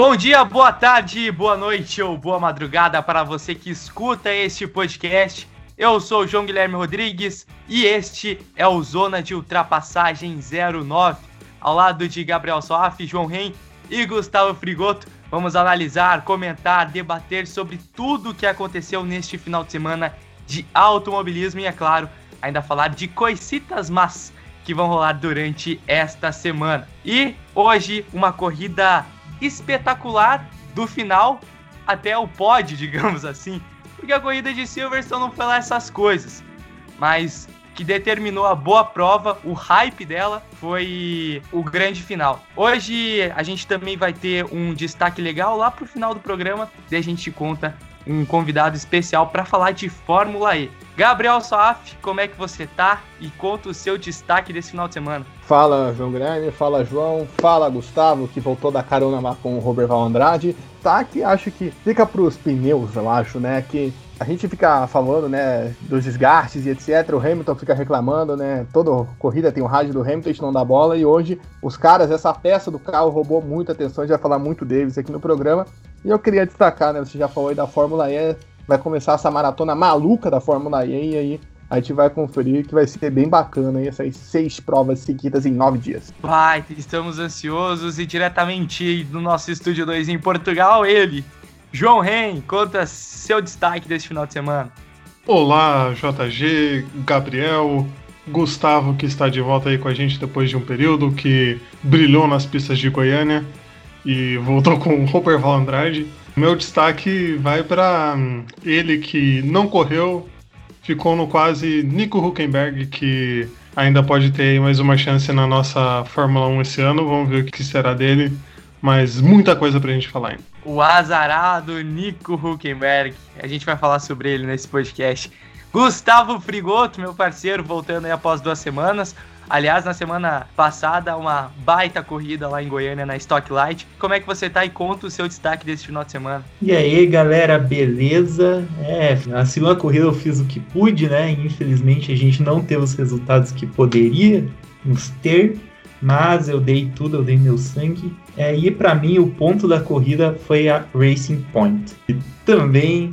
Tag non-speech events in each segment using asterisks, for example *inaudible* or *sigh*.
Bom dia, boa tarde, boa noite ou boa madrugada para você que escuta este podcast. Eu sou o João Guilherme Rodrigues e este é o Zona de Ultrapassagem 09. Ao lado de Gabriel Soaf, João Ren e Gustavo Frigoto, vamos analisar, comentar, debater sobre tudo o que aconteceu neste final de semana de automobilismo e, é claro, ainda falar de coisitas más que vão rolar durante esta semana. E hoje, uma corrida espetacular do final até o pódio, *laughs* digamos assim, porque a corrida de Silverstone não foi lá essas coisas, mas que determinou a boa prova, o hype dela foi o grande final. Hoje a gente também vai ter um destaque legal lá pro final do programa, e a gente conta um convidado especial para falar de Fórmula E. Gabriel Soaf, como é que você tá? E conta o seu destaque desse final de semana. Fala João Guilherme, fala João, fala Gustavo, que voltou da carona lá com o Robert Val Andrade. Tá que acho que fica pros pneus, eu acho, né? Que a gente fica falando, né, dos desgastes e etc. O Hamilton fica reclamando, né? Toda corrida tem o rádio do Hamilton, a gente não dá bola. E hoje, os caras, essa peça do carro roubou muita atenção. A gente vai falar muito deles aqui no programa. E eu queria destacar, né? Você já falou aí da Fórmula E. Vai começar essa maratona maluca da Fórmula E. E aí a gente vai conferir que vai ser bem bacana aí, essas seis provas seguidas em nove dias. Vai, estamos ansiosos e diretamente do nosso estúdio 2 em Portugal, ele, João Ren, conta seu destaque desse final de semana. Olá, JG, Gabriel, Gustavo que está de volta aí com a gente depois de um período que brilhou nas pistas de Goiânia e voltou com o Robert Val Andrade. Meu destaque vai para ele que não correu, ficou no quase Nico Huckenberg, que ainda pode ter mais uma chance na nossa Fórmula 1 esse ano. Vamos ver o que será dele, mas muita coisa pra gente falar ainda. O azarado Nico Huckenberg. A gente vai falar sobre ele nesse podcast. Gustavo Frigoto, meu parceiro, voltando aí após duas semanas. Aliás, na semana passada, uma baita corrida lá em Goiânia na Stock Light. Como é que você tá e conta o seu destaque desse final de semana? E aí, galera, beleza? É, na segunda corrida eu fiz o que pude, né? Infelizmente a gente não teve os resultados que poderíamos ter, mas eu dei tudo, eu dei meu sangue. É, e para mim o ponto da corrida foi a Racing Point. E também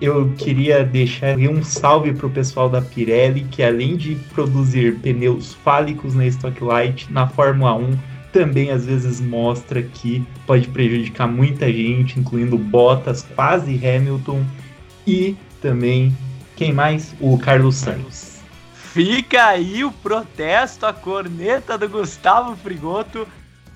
eu queria deixar um salve pro pessoal da Pirelli, que além de produzir pneus fálicos na Stock Light, na Fórmula 1, também às vezes mostra que pode prejudicar muita gente, incluindo Bottas, quase Hamilton e também quem mais? O Carlos Sainz. Fica aí o protesto, a corneta do Gustavo Frigoto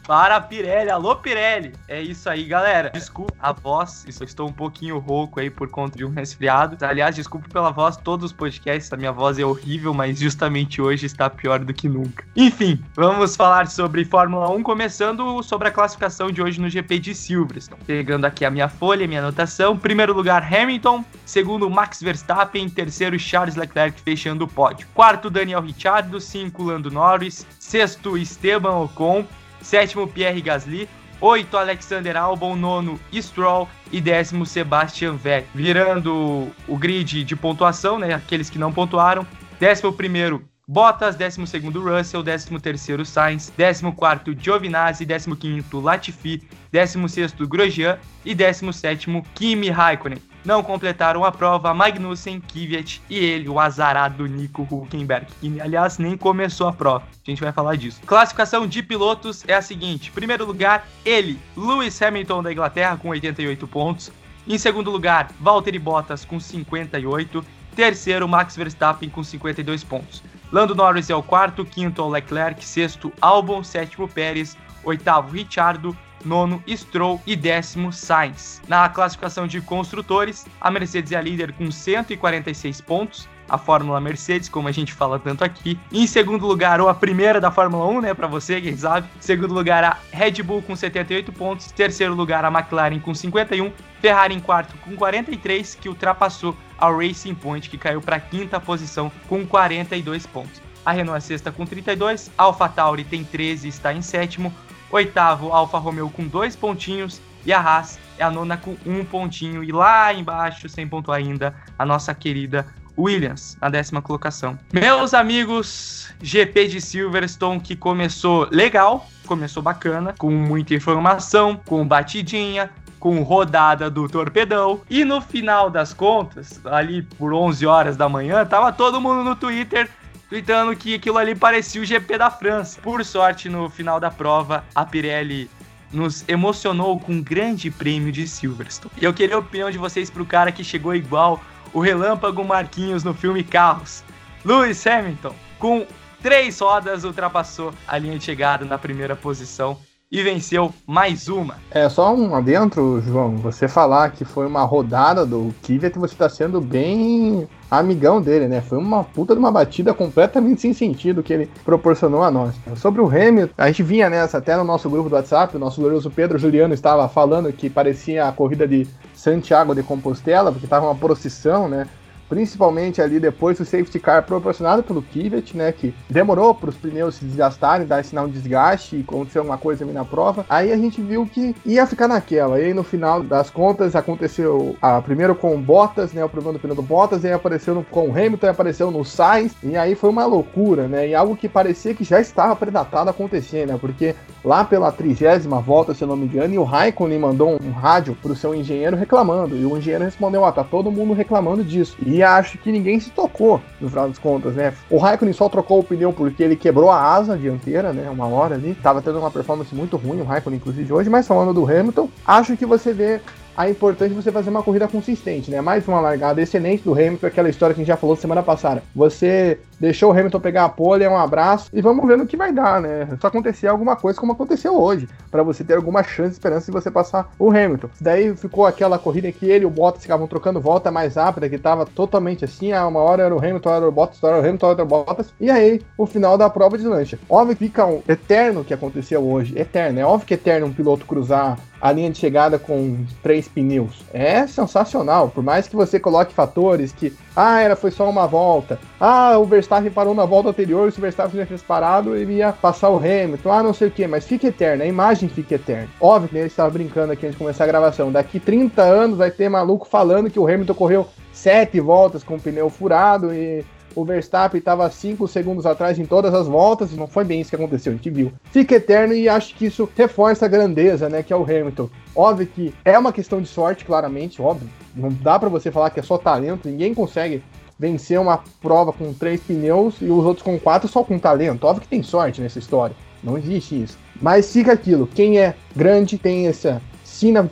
para a Pirelli. Alô, Pirelli! É isso aí, galera. Desculpa a voz, estou um pouquinho rouco aí por conta de um resfriado. Aliás, desculpa pela voz, todos os podcasts, a minha voz é horrível, mas justamente hoje está pior do que nunca. Enfim, vamos falar sobre Fórmula 1, começando sobre a classificação de hoje no GP de Silverstone. Pegando aqui a minha folha, minha anotação. Primeiro lugar, Hamilton. Segundo, Max Verstappen. Terceiro, Charles Leclerc fechando o pódio. Quarto, Daniel Ricciardo. Cinco, Lando Norris. Sexto, Esteban Ocon. Sétimo, Pierre Gasly. Oito, Alexander Albon. Nono, Stroll. E décimo, Sebastian Vettel. Virando o grid de pontuação, né? Aqueles que não pontuaram. Décimo primeiro, Bottas, 12 Russell, 13 Sainz, 14 Giovinazzi, 15 Latifi, 16 Grosjean e 17 Kimi Raikkonen. Não completaram a prova Magnussen, Kvyat e ele, o azarado Nico Huckenberg, que aliás nem começou a prova. A gente vai falar disso. Classificação de pilotos é a seguinte: primeiro lugar, ele, Lewis Hamilton da Inglaterra com 88 pontos. Em segundo lugar, Valtteri Bottas com 58. Terceiro, Max Verstappen com 52 pontos. Lando Norris é o quarto, quinto Leclerc, sexto Albon, sétimo Pérez, oitavo Richardo, nono Stroll e décimo Sainz. Na classificação de construtores, a Mercedes é a líder com 146 pontos, a Fórmula Mercedes, como a gente fala tanto aqui. Em segundo lugar, ou a primeira da Fórmula 1, né, para você, quem sabe. Em segundo lugar, a Red Bull com 78 pontos. Terceiro lugar, a McLaren com 51. Ferrari em quarto com 43, que ultrapassou a Racing Point, que caiu para quinta posição com 42 pontos. A Renault é sexta com 32, a AlphaTauri tem 13 e está em sétimo. Oitavo, Alfa Romeo com dois pontinhos. E a Haas é a nona com um pontinho. E lá embaixo, sem ponto ainda, a nossa querida Williams, na décima colocação. Meus amigos, GP de Silverstone que começou legal, começou bacana, com muita informação, com batidinha, com rodada do torpedão. E no final das contas, ali por 11 horas da manhã, tava todo mundo no Twitter tweetando que aquilo ali parecia o GP da França. Por sorte, no final da prova, a Pirelli nos emocionou com um grande prêmio de Silverstone. E eu queria a opinião de vocês pro cara que chegou igual o relâmpago Marquinhos no filme Carros. Lewis Hamilton, com três rodas, ultrapassou a linha de chegada na primeira posição e venceu mais uma. É só um adentro, João. Você falar que foi uma rodada do Kvyat, você está sendo bem amigão dele, né? Foi uma puta de uma batida completamente sem sentido que ele proporcionou a nós. Sobre o Hamilton, a gente vinha nessa até no nosso grupo do WhatsApp, o nosso glorioso Pedro Juliano estava falando que parecia a corrida de Santiago de Compostela, porque estava uma procissão, né? Principalmente ali depois do safety car proporcionado pelo Kvyat, né, que demorou para os pneus se desgastarem, dar sinal de desgaste e aconteceu alguma coisa ali na prova. Aí a gente viu que ia ficar naquela. E aí no final das contas aconteceu a primeiro com Bottas, né, o problema do pneu do Bottas, e aí apareceu no, com o Hamilton, apareceu no Sainz, e aí foi uma loucura, né, e algo que parecia que já estava predatado acontecer, né, porque lá pela trigésima volta, se eu não me engano, e o Raikkonen mandou um, rádio pro seu engenheiro reclamando, e o engenheiro respondeu, ó, tá todo mundo reclamando disso. E acho que ninguém se tocou, no final das contas, né? O Raikkonen só trocou o pneu porque ele quebrou a asa dianteira, né? Uma hora ali. Tava tendo uma performance muito ruim, o Raikkonen, inclusive, hoje. Mas falando do Hamilton, acho que você vê a importante você fazer uma corrida consistente, né? Mais uma largada excelente do Hamilton, aquela história que a gente já falou semana passada. Você deixou o Hamilton pegar a pole, é um abraço e vamos ver no que vai dar, né? Só acontecer alguma coisa como aconteceu hoje, para você ter alguma chance de esperança de você passar o Hamilton. Daí ficou aquela corrida que ele e o Bottas ficavam trocando volta mais rápida, que tava totalmente assim, a uma hora era o Hamilton, era o Bottas, outra era o Hamilton, outra Bottas, e aí o final da prova de lancha. Óbvio que fica um eterno que aconteceu hoje, eterno, é óbvio que é eterno um piloto cruzar a linha de chegada com três pneus. É sensacional, por mais que você coloque fatores que, ah, era foi só uma volta, ah, o Verstappen parou na volta anterior, se o Verstappen tivesse parado, ele ia passar o Hamilton, ah, não sei o que, mas fica eterno, a imagem fica eterna. Óbvio que ele estava brincando aqui antes de começar a gravação, daqui 30 anos vai ter maluco falando que o Hamilton correu sete voltas com o pneu furado e o Verstappen estava 5 segundos atrás em todas as voltas, e não foi bem isso que aconteceu, a gente viu. Fica eterno e acho que isso reforça a grandeza, né, que é o Hamilton. Óbvio que é uma questão de sorte, claramente, óbvio. Não dá para você falar que é só talento, ninguém consegue vencer uma prova com três pneus e os outros com quatro só com talento. Óbvio que tem sorte nessa história, não existe isso. Mas fica aquilo, quem é grande tem essa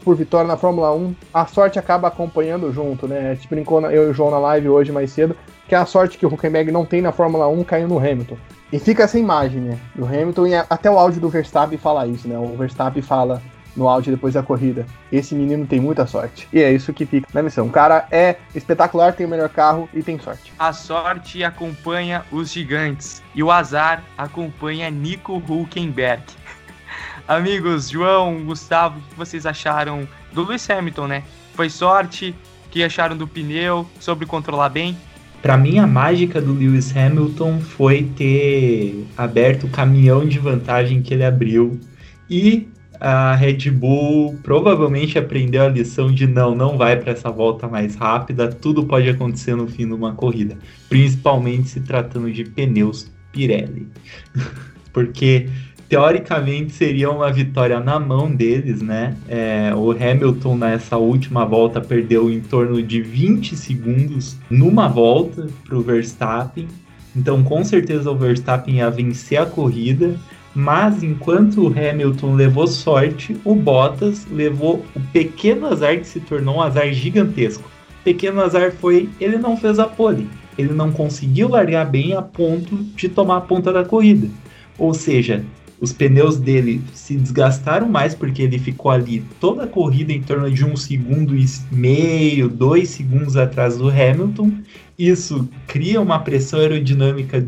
por vitória na Fórmula 1, a sorte acaba acompanhando junto, né? A gente brincou eu e o João na live hoje mais cedo, que é a sorte que o Huckenberg não tem na Fórmula 1 caiu no Hamilton. E fica essa imagem, né? Do Hamilton e até o áudio do Verstappen fala isso, né? O Verstappen fala no áudio depois da corrida. Esse menino tem muita sorte. E é isso que fica na missão. O cara é espetacular, tem o melhor carro e tem sorte. A sorte acompanha os gigantes e o azar acompanha Nico Hulkenberg. Amigos, João, Gustavo, o que vocês acharam do Lewis Hamilton, né? Foi sorte? O que acharam do pneu? Sobre controlar bem? Para mim, a mágica do Lewis Hamilton foi ter aberto o caminhão de vantagem que ele abriu e a Red Bull provavelmente aprendeu a lição de não, não vai para essa volta mais rápida, tudo pode acontecer no fim de uma corrida, principalmente se tratando de pneus Pirelli. *laughs* Porque teoricamente seria uma vitória na mão deles, né? É, o Hamilton nessa última volta perdeu em torno de 20 segundos numa volta para o Verstappen. Então, com certeza, o Verstappen ia vencer a corrida. Mas enquanto o Hamilton levou sorte, o Bottas levou o pequeno azar que se tornou um azar gigantesco. Pequeno azar foi ele não fez a pole. Ele não conseguiu largar bem a ponto de tomar a ponta da corrida. Ou seja, os pneus dele se desgastaram mais porque ele ficou ali toda a corrida em torno de um segundo e meio, dois segundos atrás do Hamilton. Isso cria uma pressão aerodinâmica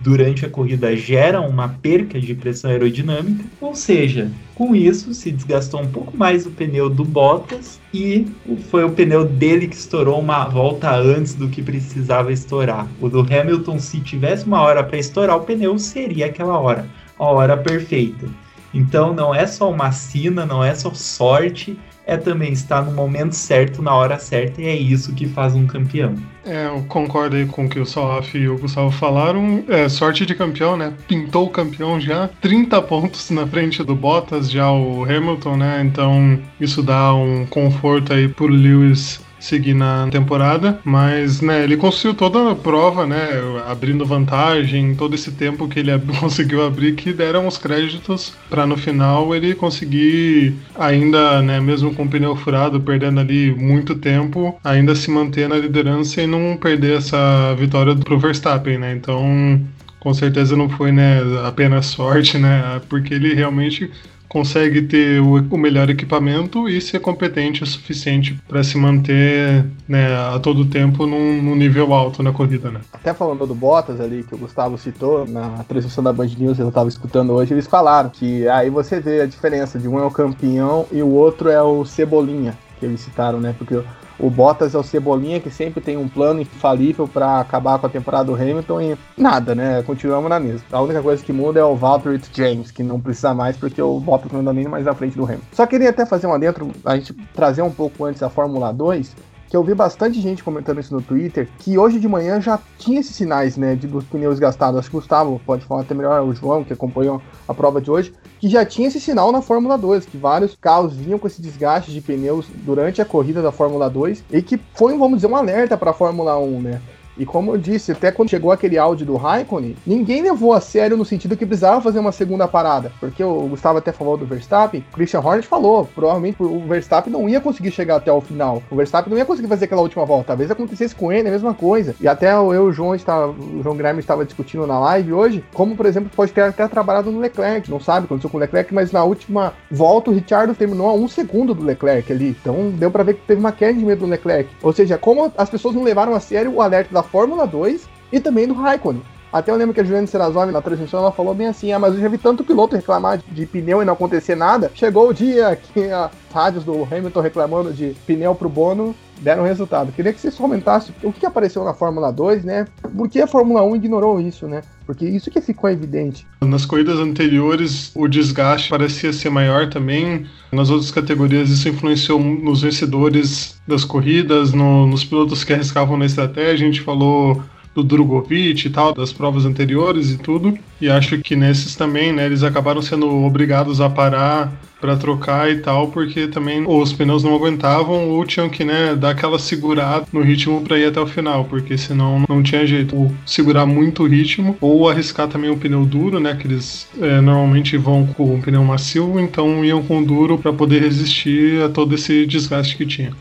durante a corrida, gera uma perca de pressão aerodinâmica, ou seja, com isso se desgastou um pouco mais o pneu do Bottas e foi o pneu dele que estourou uma volta antes do que precisava estourar. O do Hamilton, se tivesse uma hora para estourar o pneu, seria aquela hora, a hora perfeita. Então não é só uma sina, não é só sorte, é também estar no momento certo, na hora certa, e é isso que faz um campeão. É, eu concordo aí com o que o Salaf e o Gustavo falaram. É, sorte de campeão, né? Pintou o campeão já. 30 pontos na frente do Bottas, já o Hamilton, né? Então isso dá um conforto aí pro Lewis seguir na temporada, mas né, ele conseguiu toda a prova, né, abrindo vantagem, todo esse tempo que ele *laughs* conseguiu abrir, que deram os créditos para no final ele conseguir ainda, né, mesmo com o pneu furado, perdendo ali muito tempo, ainda se manter na liderança e não perder essa vitória pro Verstappen, né? Então, com certeza não foi, né, apenas sorte, né? Porque ele realmente consegue ter o, o melhor equipamento e ser competente o suficiente para se manter né, a todo tempo num, num, nível alto na corrida. Né? Até falando do Bottas ali, que o Gustavo citou na transmissão da Band News, eu estava escutando hoje, eles falaram que aí você vê a diferença de um é o campeão e o outro é o Cebolinha, que eles citaram, né? Porque o Bottas é o Cebolinha que sempre tem um plano infalível para acabar com a temporada do Hamilton e nada, né? Continuamos na mesma. A única coisa que muda é o Valtteri James, que não precisa mais porque o Bottas não anda nem mais à frente do Hamilton. Só queria até fazer um adentro, a gente trazer um pouco antes a Fórmula 2, que eu vi bastante gente comentando isso no Twitter, que hoje de manhã já tinha esses sinais, né, de dos pneus gastados. Acho que o Gustavo pode falar até melhor, o João, que acompanhou a prova de hoje, que já tinha esse sinal na Fórmula 2, que vários carros vinham com esse desgaste de pneus durante a corrida da Fórmula 2 e que foi, vamos dizer, um alerta para a Fórmula 1, né? E como eu disse, até quando chegou aquele áudio do Raikkonen, ninguém levou a sério no sentido que precisava fazer uma segunda parada. Porque o Gustavo até falou do Verstappen, o Christian Horner falou, provavelmente o Verstappen não ia conseguir chegar até o final. O Verstappen não ia conseguir fazer aquela última volta. Talvez acontecesse com ele, a mesma coisa. E até eu e o João, estava, o João Graham estava discutindo na live hoje, como, por exemplo, pode ter até trabalhado no Leclerc. Não sabe, aconteceu com o Leclerc, mas na última volta o Richard terminou a um segundo do Leclerc ali. Então deu para ver que teve uma queda de medo do Leclerc. Ou seja, como as pessoas não levaram a sério o alerta da Fórmula 2 e também do Raikkonen. Até eu lembro que a Juliana Serazoni na transmissão ela falou bem assim: ah, mas eu já vi tanto piloto reclamar de, de pneu e não acontecer nada. Chegou o dia que as rádios do Hamilton reclamando de pneu pro Bono deram resultado. Queria que vocês comentassem o que apareceu na Fórmula 2, né? Por que a Fórmula 1 ignorou isso, né? Porque isso que ficou evidente. Nas corridas anteriores, o desgaste parecia ser maior também. Nas outras categorias, isso influenciou nos vencedores das corridas, no, nos pilotos que arriscavam na estratégia. A gente falou do Drogovic e tal, das provas anteriores e tudo. E acho que nesses também, né, eles acabaram sendo obrigados a parar para trocar e tal, porque também os pneus não aguentavam ou tinham que, né, dar aquela segurada no ritmo para ir até o final, porque senão não tinha jeito. Ou segurar muito o ritmo ou arriscar também o pneu duro, né, que eles é, normalmente vão com o pneu macio, então iam com duro para poder resistir a todo esse desgaste que tinha.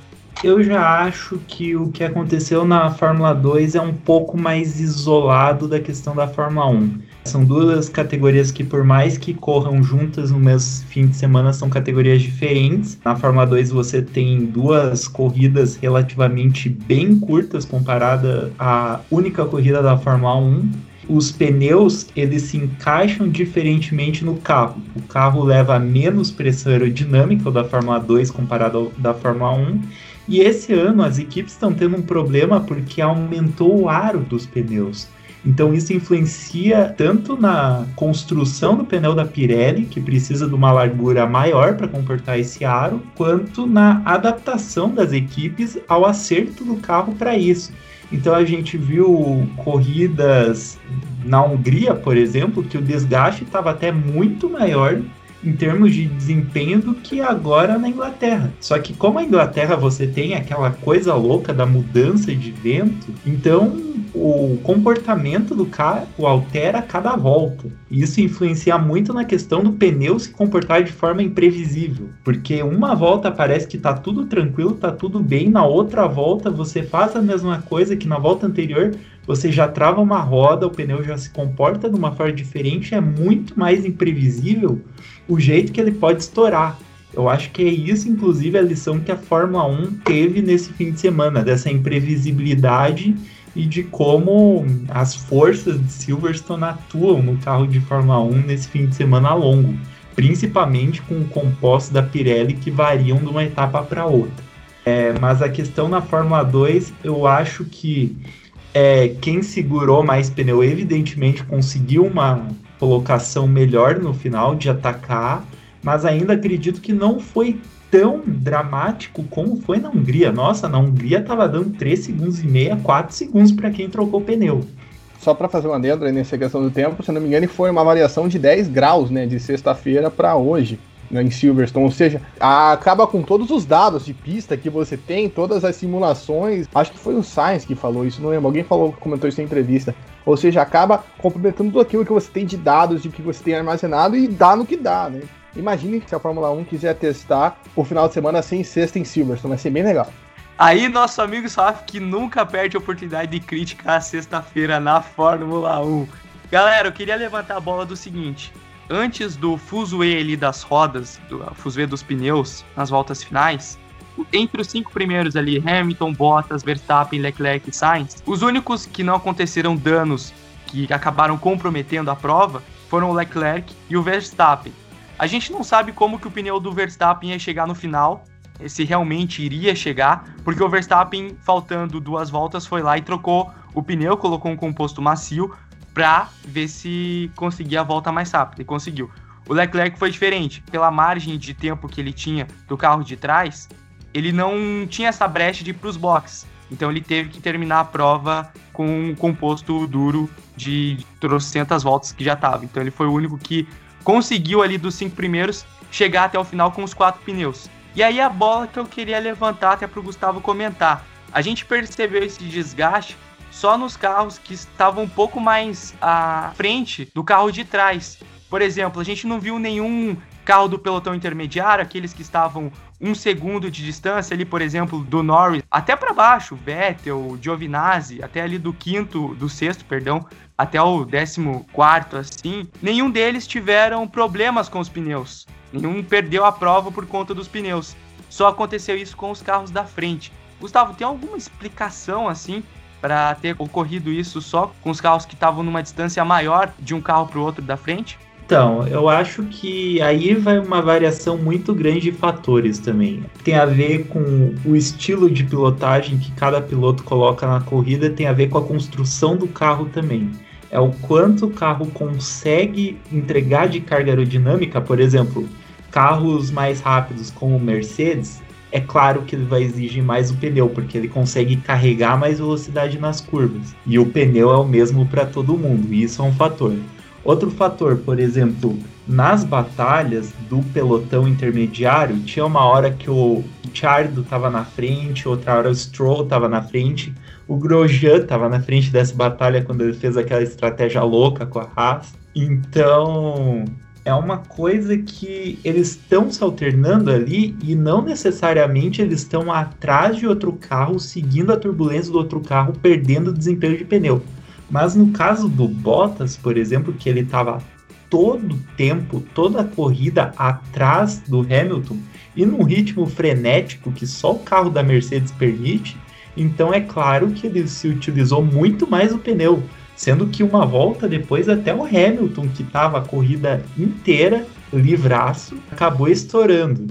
Eu já acho que o que aconteceu na Fórmula 2 é um pouco mais isolado da questão da Fórmula 1. São duas categorias que, por mais que corram juntas no mesmo fim de semana, são categorias diferentes. Na Fórmula 2 você tem duas corridas relativamente bem curtas comparada à única corrida da Fórmula 1 os pneus eles se encaixam diferentemente no carro. O carro leva menos pressão aerodinâmica da Fórmula 2 comparado ao da Fórmula 1 e esse ano as equipes estão tendo um problema porque aumentou o aro dos pneus. Então isso influencia tanto na construção do pneu da Pirelli, que precisa de uma largura maior para comportar esse aro, quanto na adaptação das equipes ao acerto do carro para isso. Então a gente viu corridas na Hungria, por exemplo, que o desgaste estava até muito maior em termos de desempenho do que agora na Inglaterra. Só que como a Inglaterra você tem aquela coisa louca da mudança de vento, então o comportamento do carro altera a cada volta. E isso influencia muito na questão do pneu se comportar de forma imprevisível, porque uma volta parece que tá tudo tranquilo, tá tudo bem, na outra volta você faz a mesma coisa que na volta anterior, você já trava uma roda, o pneu já se comporta de uma forma diferente, é muito mais imprevisível o jeito que ele pode estourar. Eu acho que é isso, inclusive, a lição que a Fórmula 1 teve nesse fim de semana, dessa imprevisibilidade e de como as forças de Silverstone atuam no carro de Fórmula 1 nesse fim de semana longo, principalmente com o composto da Pirelli que variam de uma etapa para outra. É, mas a questão na Fórmula 2, eu acho que é, quem segurou mais pneu, evidentemente, conseguiu uma colocação melhor no final de atacar, mas ainda acredito que não foi tão dramático como foi na Hungria. Nossa, na Hungria estava dando 3 segundos e meio, 4 segundos para quem trocou pneu. Só para fazer uma adendo nessa questão do tempo, se não me engano, foi uma variação de 10 graus, né, de sexta-feira para hoje né, em Silverstone, ou seja, acaba com todos os dados de pista que você tem, todas as simulações. Acho que foi o Sainz que falou isso, não lembro. Alguém falou, comentou isso em entrevista. Ou seja, acaba complementando tudo aquilo que você tem de dados, de que você tem armazenado e dá no que dá, né? Imagine se a Fórmula 1 quiser testar o final de semana sem sexta em Silverstone, vai ser bem legal. Aí, nosso amigo Saf, que nunca perde a oportunidade de criticar a sexta-feira na Fórmula 1. Galera, eu queria levantar a bola do seguinte: antes do fuzuê ali das rodas, do fuzuê dos pneus nas voltas finais, entre os cinco primeiros ali, Hamilton, Bottas, Verstappen, Leclerc e Sainz, os únicos que não aconteceram danos que acabaram comprometendo a prova foram o Leclerc e o Verstappen. A gente não sabe como que o pneu do Verstappen ia chegar no final, se realmente iria chegar, porque o Verstappen, faltando duas voltas, foi lá e trocou o pneu, colocou um composto macio, para ver se conseguia a volta mais rápida. E conseguiu. O Leclerc foi diferente. Pela margem de tempo que ele tinha do carro de trás, ele não tinha essa brecha de ir para os boxes. Então ele teve que terminar a prova com um composto duro de trocentas voltas que já estava. Então ele foi o único que conseguiu ali dos cinco primeiros chegar até o final com os quatro pneus. E aí a bola que eu queria levantar até para o Gustavo comentar. A gente percebeu esse desgaste só nos carros que estavam um pouco mais à frente do carro de trás. Por exemplo, a gente não viu nenhum carro do pelotão intermediário, aqueles que estavam um segundo de distância ali, por exemplo, do Norris, até para baixo, Vettel, Giovinazzi, até ali do quinto, do sexto, perdão, até o décimo quarto, assim, nenhum deles tiveram problemas com os pneus. Nenhum perdeu a prova por conta dos pneus. Só aconteceu isso com os carros da frente. Gustavo, tem alguma explicação assim para ter ocorrido isso só com os carros que estavam numa distância maior de um carro para o outro da frente? Então, eu acho que aí vai uma variação muito grande de fatores também. Tem a ver com o estilo de pilotagem que cada piloto coloca na corrida, tem a ver com a construção do carro também. É o quanto o carro consegue entregar de carga aerodinâmica, por exemplo, carros mais rápidos como o Mercedes, é claro que ele vai exigir mais o pneu, porque ele consegue carregar mais velocidade nas curvas. E o pneu é o mesmo para todo mundo, e isso é um fator. Outro fator, por exemplo, nas batalhas do pelotão intermediário, tinha uma hora que o Chardo estava na frente, outra hora o Stroll estava na frente, o Grosjean estava na frente dessa batalha quando ele fez aquela estratégia louca com a Haas. Então, é uma coisa que eles estão se alternando ali e não necessariamente eles estão atrás de outro carro, seguindo a turbulência do outro carro, perdendo desempenho de pneu. Mas no caso do Bottas, por exemplo, que ele estava todo tempo, toda a corrida atrás do Hamilton e num ritmo frenético que só o carro da Mercedes permite, então é claro que ele se utilizou muito mais o pneu. Sendo que uma volta depois, até o Hamilton, que estava a corrida inteira livraço, acabou estourando.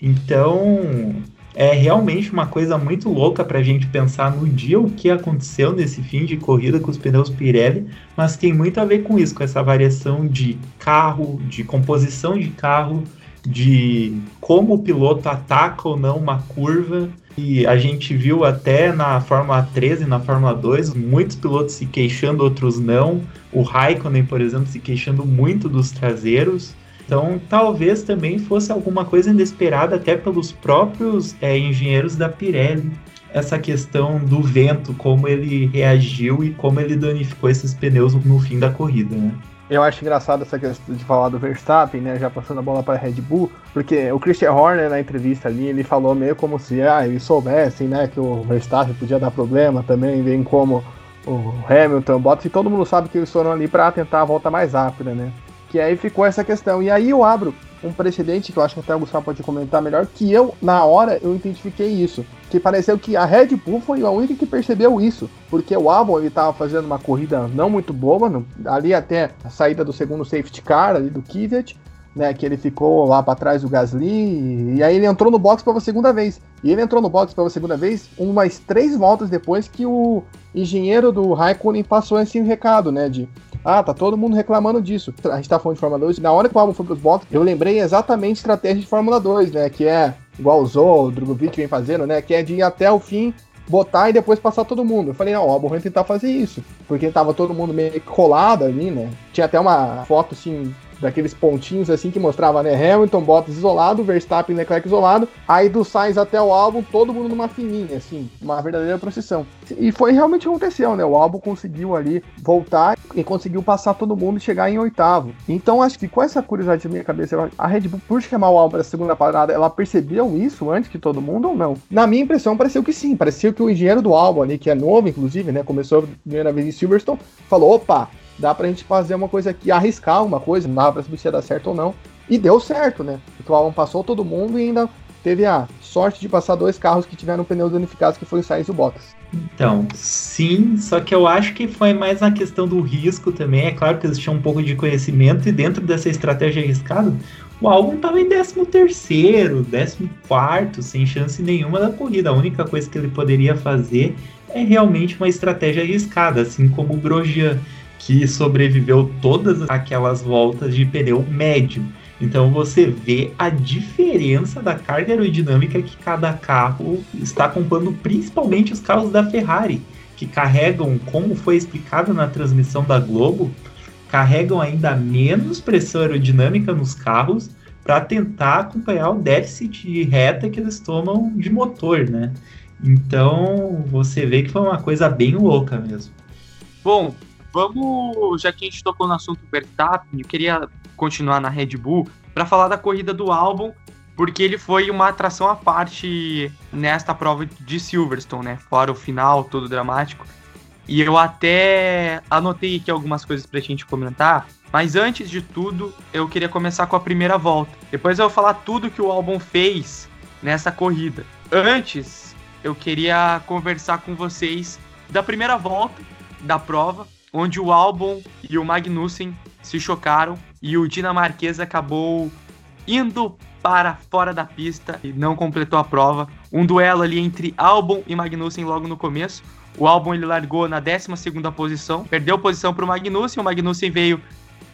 Então, é realmente uma coisa muito louca para a gente pensar no dia o que aconteceu nesse fim de corrida com os pneus Pirelli, mas tem muito a ver com isso, com essa variação de carro, de composição de carro, de como o piloto ataca ou não uma curva. E a gente viu até na Fórmula 13 e na Fórmula 2 muitos pilotos se queixando, outros não. O Raikkonen, por exemplo, se queixando muito dos traseiros. Então, talvez também fosse alguma coisa inesperada até pelos próprios é, engenheiros da Pirelli. Essa questão do vento, como ele reagiu e como ele danificou esses pneus no fim da corrida, né? Eu acho engraçado essa questão de falar do Verstappen, né? Já passando a bola para a Red Bull, porque o Christian Horner na entrevista ali, ele falou meio como se ah, eles soubessem, né, que o Verstappen podia dar problema também, bem como o Hamilton, Bottas, e todo mundo sabe que eles foram ali para tentar a volta mais rápida, né? Que aí ficou essa questão. E aí eu abro um precedente que eu acho que até o Gustavo pode comentar melhor, que eu, na hora, eu identifiquei isso. Que pareceu que a Red Bull foi a única que percebeu isso. Porque o Albon ele tava fazendo uma corrida não muito boa, no, ali até a saída do segundo safety car ali do Kvyat né, que ele ficou lá para trás do Gasly, e aí ele entrou no box pela segunda vez. E ele entrou no box pela segunda vez umas três voltas depois que o engenheiro do Raikkonen passou esse recado, né, de ah, tá todo mundo reclamando disso. A gente tá falando de Fórmula 2, na hora que o álbum foi pros boxes, eu lembrei exatamente estratégia de Fórmula 2, né, que é igual o Zou, o Drogovic vem fazendo, né, que é de ir até o fim botar e depois passar todo mundo. Eu falei, não, Albon vai tentar fazer isso. Porque tava todo mundo meio colado ali, né? Tinha até uma foto, assim, daqueles pontinhos assim que mostrava, né? Hamilton, Bottas isolado, Verstappen, Leclerc isolado, aí do Sainz até o álbum, todo mundo numa fininha, assim, uma verdadeira procissão. E foi realmente aconteceu, né? O álbum conseguiu ali voltar e conseguiu passar todo mundo e chegar em oitavo. Então acho que com essa curiosidade na minha cabeça, a Red Bull, por chamar o álbum da segunda parada, ela percebeu isso antes que todo mundo ou não? Na minha impressão, pareceu que sim. Pareceu que o engenheiro do álbum ali, que é novo, inclusive, né? Começou a primeira vez em Silverstone, falou: opa, dá pra gente fazer uma coisa aqui, arriscar uma coisa, não dá pra saber se ia dar certo ou não. E deu certo, né? Porque o Alan passou todo mundo e ainda teve a sorte de passar dois carros que tiveram pneus danificados, que foi o Sainz e o Bottas. Então, sim, só que eu acho que foi mais na questão do risco também. É claro que eles tinham um pouco de conhecimento e dentro dessa estratégia arriscada, o álbum estava em 13 terceiro, 14 quarto, sem chance nenhuma da corrida. A única coisa que ele poderia fazer é realmente uma estratégia arriscada, assim como o Grosjean que sobreviveu todas aquelas voltas de pneu médio. Então você vê a diferença da carga aerodinâmica que cada carro está comprando, principalmente os carros da Ferrari, que carregam, como foi explicado na transmissão da Globo, carregam ainda menos pressão aerodinâmica nos carros para tentar acompanhar o déficit de reta que eles tomam de motor, né? Então você vê que foi uma coisa bem louca mesmo. Bom, Vamos, já que a gente tocou no assunto Verstappen, eu queria continuar na Red Bull para falar da corrida do álbum, porque ele foi uma atração à parte nesta prova de Silverstone, né? Fora o final, todo dramático. E eu até anotei aqui algumas coisas pra gente comentar, mas antes de tudo, eu queria começar com a primeira volta. Depois eu vou falar tudo que o álbum fez nessa corrida. Antes, eu queria conversar com vocês da primeira volta da prova, onde o Albon e o Magnussen se chocaram e o dinamarquês acabou indo para fora da pista e não completou a prova. Um duelo ali entre Albon e Magnussen logo no começo. O Albon ele largou na 12 posição, perdeu posição para o Magnussen, o Magnussen veio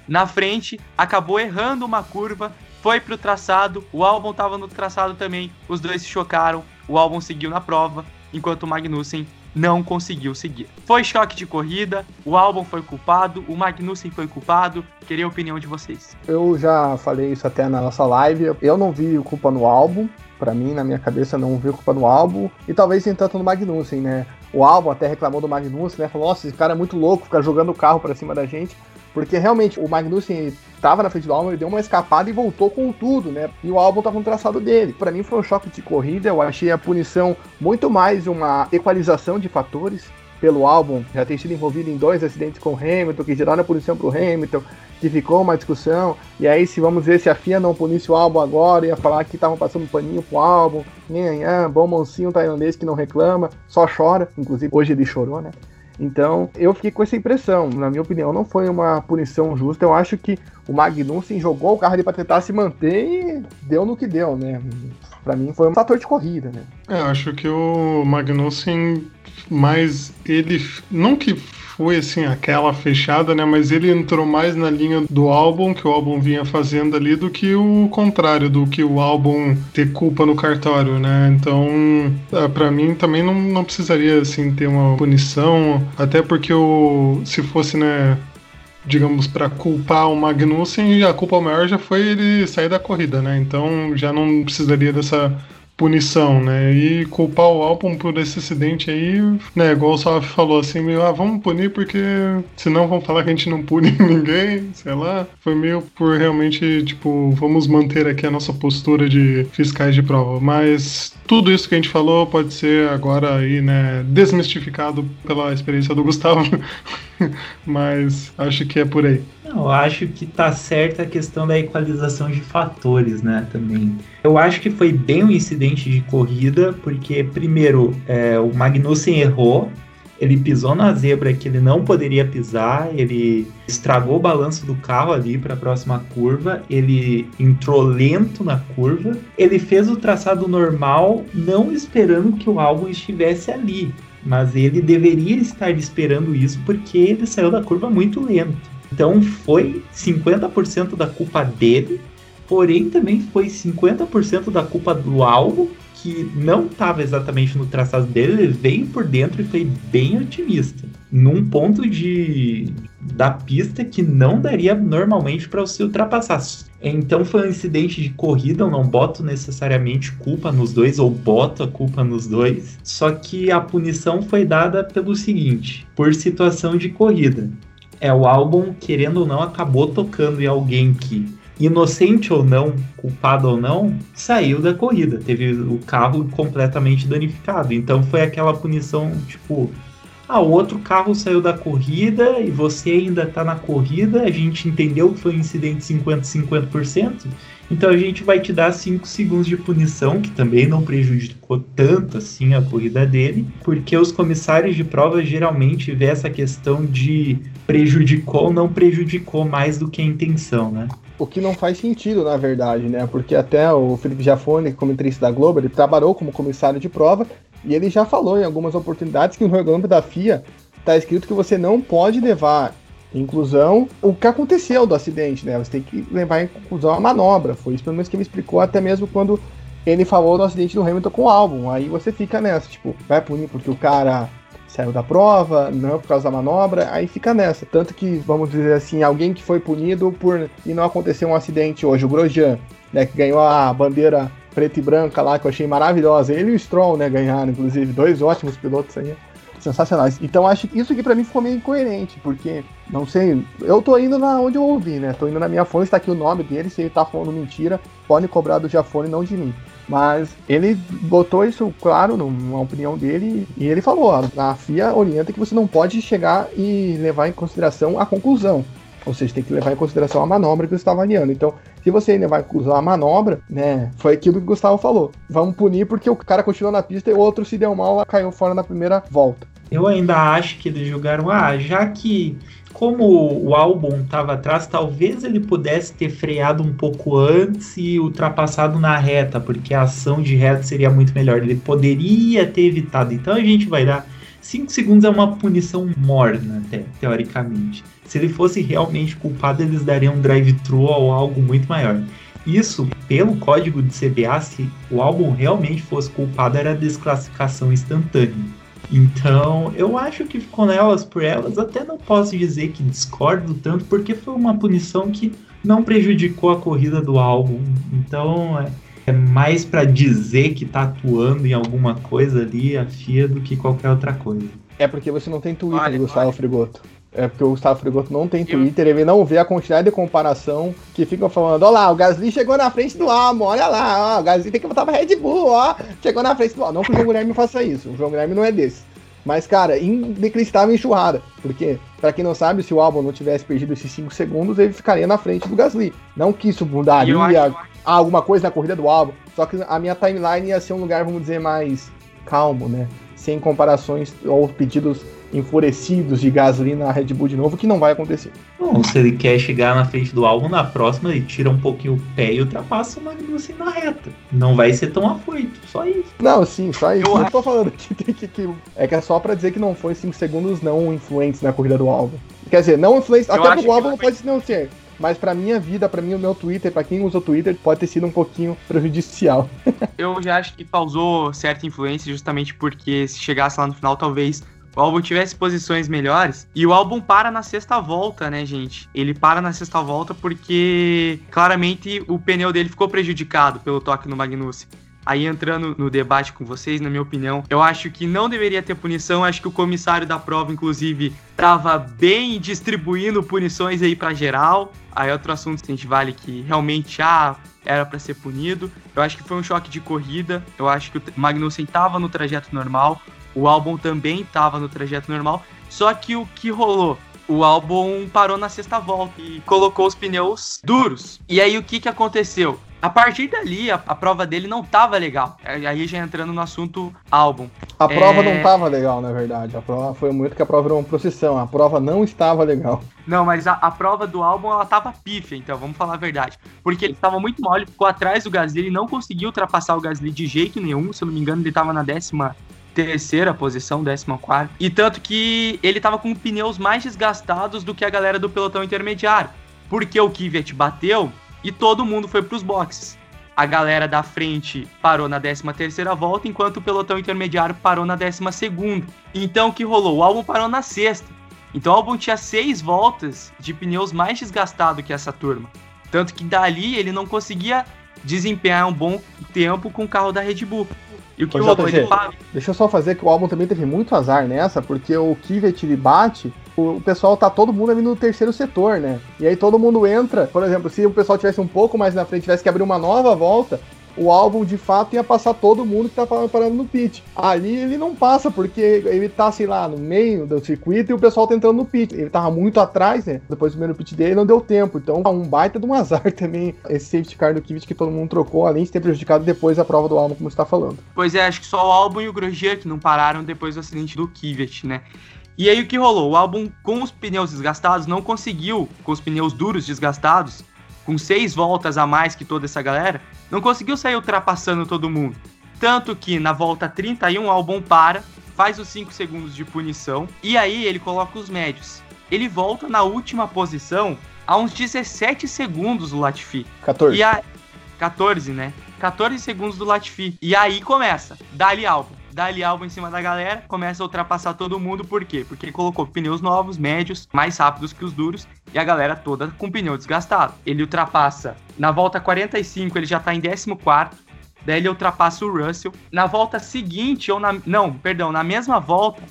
na frente, acabou errando uma curva, foi para o traçado, o Albon estava no traçado também, os dois se chocaram, o Albon seguiu na prova, enquanto o Magnussen não conseguiu seguir. Foi choque de corrida, o álbum foi culpado, o Magnussen foi culpado. Queria a opinião de vocês. Eu já falei isso até na nossa live. Eu não vi culpa no álbum. Para mim, na minha cabeça, não vi culpa no álbum. E talvez nem tanto no Magnussen, né? O álbum até reclamou do Magnussen, né? Falou, nossa, esse cara é muito louco, fica jogando o carro para cima da gente. Porque realmente o Magnussen estava na frente do álbum, ele deu uma escapada e voltou com tudo, né? E o álbum estava no traçado dele. Para mim foi um choque de corrida, eu achei a punição muito mais uma equalização de fatores pelo álbum já ter sido envolvido em dois acidentes com o Hamilton, que geraram a punição para o Hamilton, que ficou uma discussão. E aí, se vamos ver se a FIA não punisse o álbum agora, ia falar que estavam passando um paninho pro álbum, nhanhã, bom moncinho tailandês que não reclama, só chora. Inclusive, hoje ele chorou, né? Então, eu fiquei com essa impressão. Na minha opinião, não foi uma punição justa. Eu acho que o Magnussen jogou o carro ali para tentar se manter e deu no que deu, né? Para mim foi um fator de corrida, né? É, eu acho que o Magnussen, mas ele não que foi assim aquela fechada, né? Mas ele entrou mais na linha do álbum que o álbum vinha fazendo ali do que o contrário, do que o álbum ter culpa no cartório, né? Então, é, para mim também não, não precisaria assim ter uma punição, até porque o se fosse, né, digamos, para culpar o Magnussen, a culpa maior já foi ele sair da corrida, né? Então já não precisaria dessa punição, né? E culpar o álbum por esse acidente aí, né? Igual o Salve falou assim, meio, ah, vamos punir porque senão vão falar que a gente não pune *laughs* ninguém, sei lá. Foi meio por realmente, tipo, vamos manter aqui a nossa postura de fiscais de prova. Mas tudo isso que a gente falou pode ser agora aí, né, desmistificado pela experiência do Gustavo. *laughs* *laughs* Mas acho que é por aí. Não, eu acho que tá certa a questão da equalização de fatores, né, também. Eu acho que foi bem um incidente de corrida, porque, primeiro, é, o Magnussen errou, ele pisou na zebra que ele não poderia pisar, ele estragou o balanço do carro ali para a próxima curva, ele entrou lento na curva, ele fez o traçado normal, não esperando que o álbum estivesse ali, mas ele deveria estar esperando isso porque ele saiu da curva muito lento. Então foi 50% da culpa dele, porém também foi 50% da culpa do álbum que não estava exatamente no traçado dele, ele veio por dentro e foi bem otimista. Num ponto de da pista que não daria normalmente para se ultrapassar. Então foi um incidente de corrida, eu não boto necessariamente culpa nos dois, ou boto a culpa nos dois. Só que a punição foi dada pelo seguinte: por situação de corrida. É o álbum, querendo ou não, acabou tocando em alguém que inocente ou não, culpado ou não, saiu da corrida. Teve o carro completamente danificado. Então foi aquela punição, tipo, ah, o outro carro saiu da corrida e você ainda tá na corrida, a gente entendeu que foi um incidente 50-50%, então a gente vai te dar 5 segundos de punição, que também não prejudicou tanto assim a corrida dele, porque os comissários de prova geralmente vê essa questão de prejudicou ou não prejudicou mais do que a intenção, né? O que não faz sentido, na verdade, né? Porque até o Felipe Jafone, comentarista da Globo, ele trabalhou como comissário de prova e ele já falou em algumas oportunidades que no regulamento da FIA está escrito que você não pode levar em inclusão o que aconteceu do acidente, né? Você tem que levar em conclusão a manobra. Foi isso pelo menos que ele explicou até mesmo quando ele falou do acidente do Hamilton com o álbum. Aí você fica nessa, tipo, vai punir porque o cara saiu da prova, não por causa da manobra, aí fica nessa. Tanto que, vamos dizer assim, alguém que foi punido por e não aconteceu um acidente hoje, o Grosjean, né, que ganhou a bandeira preta e branca lá, que eu achei maravilhosa. Ele e o Stroll, né, ganharam, inclusive, dois ótimos pilotos aí. Sensacionais. Então acho que isso aqui para mim ficou meio incoerente, porque, não sei, eu tô indo na onde eu ouvi, né? Tô indo na minha fonte, está aqui o nome dele, se ele tá falando mentira, pode cobrar do Jafone, não de mim. Mas ele botou isso claro numa opinião dele e ele falou: a FIA orienta que você não pode chegar e levar em consideração a conclusão. Ou seja, tem que levar em consideração a manobra que você está avaliando. Então, se você ainda vai usar a manobra, né? Foi aquilo que o Gustavo falou. Vamos punir porque o cara continuou na pista e o outro se deu mal, caiu fora na primeira volta. Eu ainda acho que eles jogaram, ah, já que como o álbum estava atrás, talvez ele pudesse ter freado um pouco antes e ultrapassado na reta, porque a ação de reta seria muito melhor. Ele poderia ter evitado. Então a gente vai dar 5 segundos é uma punição morna, até, teoricamente. Se ele fosse realmente culpado, eles dariam um drive-thru ou algo muito maior. Isso, pelo código de CBA, se o álbum realmente fosse culpado, era desclassificação instantânea. Então, eu acho que ficou nelas por elas. Até não posso dizer que discordo tanto, porque foi uma punição que não prejudicou a corrida do álbum. Então, é, é mais para dizer que tá atuando em alguma coisa ali a FIA do que qualquer outra coisa. É porque você não tem Twitter, vale, Gustavo vale. Frigoto. É porque o Gustavo Frigoto não tem Twitter, ele não vê a quantidade de comparação que ficam falando, olha lá, o Gasly chegou na frente do Almo, olha lá, ó, o Gasly tem que botar pra Red Bull, ó, chegou na frente do Almo. Não que o João Guilherme faça isso, o João Guilherme não é desse. Mas, cara, inacreditável enxurrada. Porque, para quem não sabe, se o álbum não tivesse perdido esses 5 segundos, ele ficaria na frente do Gasly. Não que isso mudaria acho, alguma coisa na corrida do álbum. Só que a minha timeline ia ser um lugar, vamos dizer, mais calmo, né? Sem comparações ou pedidos enfurecidos de gasolina na Red Bull de novo, que não vai acontecer. Bom, se ele quer chegar na frente do álbum, na próxima ele tira um pouquinho o pé e ultrapassa o Magnussen na reta. Não vai ser tão afoito, só isso. Não, sim, só isso. Eu não tô falando que tem que, que. É que é só pra dizer que não foi 5 segundos não influentes na corrida do álbum. Quer dizer, não influentes. Até pro álbum pode não ser. Mas pra minha vida, pra mim, o meu Twitter, pra quem usa o Twitter, pode ter sido um pouquinho prejudicial. *laughs* eu já acho que causou certa influência justamente porque se chegasse lá no final, talvez o álbum tivesse posições melhores. E o álbum para na sexta volta, né, gente? Ele para na sexta volta porque claramente o pneu dele ficou prejudicado pelo toque no Magnussen. Aí entrando no debate com vocês, na minha opinião, eu acho que não deveria ter punição. Acho que o comissário da prova, inclusive, estava bem distribuindo punições aí para geral. Aí outro assunto que a gente vale que realmente ah, era para ser punido. Eu acho que foi um choque de corrida. Eu acho que o Magnussen estava no trajeto normal. O álbum também estava no trajeto normal. Só que o que rolou? o álbum parou na sexta volta e colocou os pneus duros. E aí o que que aconteceu? A partir dali, a, a prova dele não tava legal. Aí já entrando no assunto álbum. A prova É. não tava legal, na verdade. A prova foi muito que a prova era uma procissão. A prova não estava legal. Não, mas a, a prova do álbum ela tava pífia, então vamos falar a verdade. Porque ele tava muito mal, ele ficou atrás do Gasly, ele não conseguiu ultrapassar o Gasly de jeito nenhum. Se eu não me engano, ele tava na décima terceira posição, décima quarta. E tanto que ele tava com pneus mais desgastados do que a galera do pelotão intermediário. Porque o Kvyat bateu e todo mundo foi pros boxes. A galera da frente parou na 13 terceira volta, enquanto o pelotão intermediário parou na 12 segunda. Então o que rolou? O álbum parou na sexta. Então o álbum tinha seis voltas de pneus mais desgastado que essa turma. Tanto que dali ele não conseguia desempenhar um bom tempo com o carro da Red Bull. E o que rolou? JG. Deixa eu só fazer que o álbum também teve muito azar nessa, porque o Kivet ele bate, o, o pessoal tá todo mundo ali no terceiro setor, né? E aí todo mundo entra, por exemplo, se o pessoal tivesse um pouco mais na frente, tivesse que abrir uma nova volta, o álbum de fato ia passar todo mundo que tá parando no pit. Ali ele não passa, porque ele tá, sei lá, no meio do circuito e o pessoal tá entrando no pit. Ele tava muito atrás, né? Depois do primeiro pit dele não deu tempo. Então, um baita de um azar *laughs* também esse safety car do Kivet que todo mundo trocou, além de ter prejudicado depois a prova do álbum, como você tá falando. Pois é, acho que só o álbum e o Grosjean que não pararam depois do acidente do Kvyat, né? E aí o que rolou? O álbum com os pneus desgastados não conseguiu, com os pneus duros desgastados, com seis voltas a mais que toda essa galera, não conseguiu sair ultrapassando todo mundo. Tanto que na volta 31 o álbum para, faz os 5 segundos de punição e aí ele coloca os médios. Ele volta na última posição a uns 17 segundos do Latifi. 14. E a 14, né? 14 segundos do Latifi. E aí começa, dali álbum. Dali álbum em cima da galera, começa a ultrapassar todo mundo, por quê? Porque ele colocou pneus novos, médios, mais rápidos que os duros, e a galera toda com pneu desgastado. Ele ultrapassa, na volta 45 ele já tá em 14 daí ele ultrapassa o Russell. Na volta seguinte, ou na... Não, perdão, na mesma volta,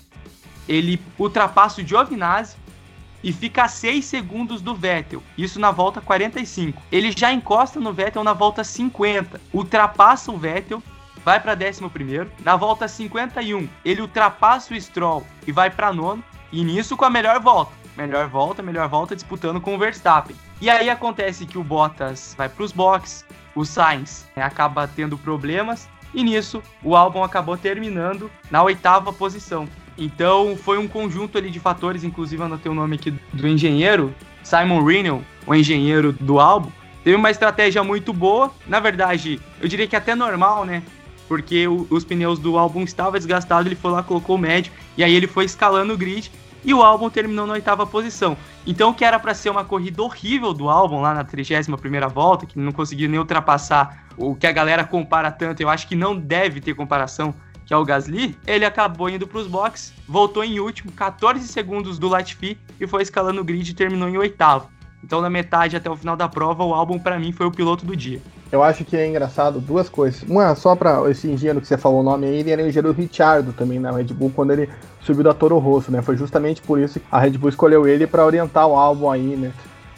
ele ultrapassa o Giovinazzi, e fica a 6 segundos do Vettel. Isso na volta 45. Ele já encosta no Vettel na volta 50, ultrapassa o Vettel, vai para 11. Na volta 51, ele ultrapassa o Stroll e vai para nono. E nisso com a melhor volta. Melhor volta, melhor volta disputando com o Verstappen. E aí acontece que o Bottas vai para os boxes, o Sainz né, acaba tendo problemas. E nisso o álbum acabou terminando na oitava posição. Então foi um conjunto ali de fatores, inclusive anotei o nome aqui do engenheiro, Simon Rinnell, o engenheiro do álbum. Teve uma estratégia muito boa, na verdade, eu diria que até normal, né? Porque o- os pneus do álbum estavam desgastados, ele foi lá, colocou o médio, e aí ele foi escalando o grid, e o álbum terminou na oitava posição. Então, o que era para ser uma corrida horrível do álbum lá na 31ª volta, que não conseguiu nem ultrapassar o que a galera compara tanto, eu acho que não deve ter comparação, que é o Gasly, ele acabou indo para os boxes, voltou em último, 14 segundos do Latifi e foi escalando o grid e terminou em oitavo. Então, na metade até o final da prova, o álbum para mim foi o piloto do dia. Eu acho que é engraçado duas coisas. Uma, só pra esse engenheiro que você falou o nome aí, ele era o engenheiro Richardo também na Red Bull quando ele subiu da Toro Rosso, né? Foi justamente por isso que a Red Bull escolheu ele pra orientar o álbum aí, né?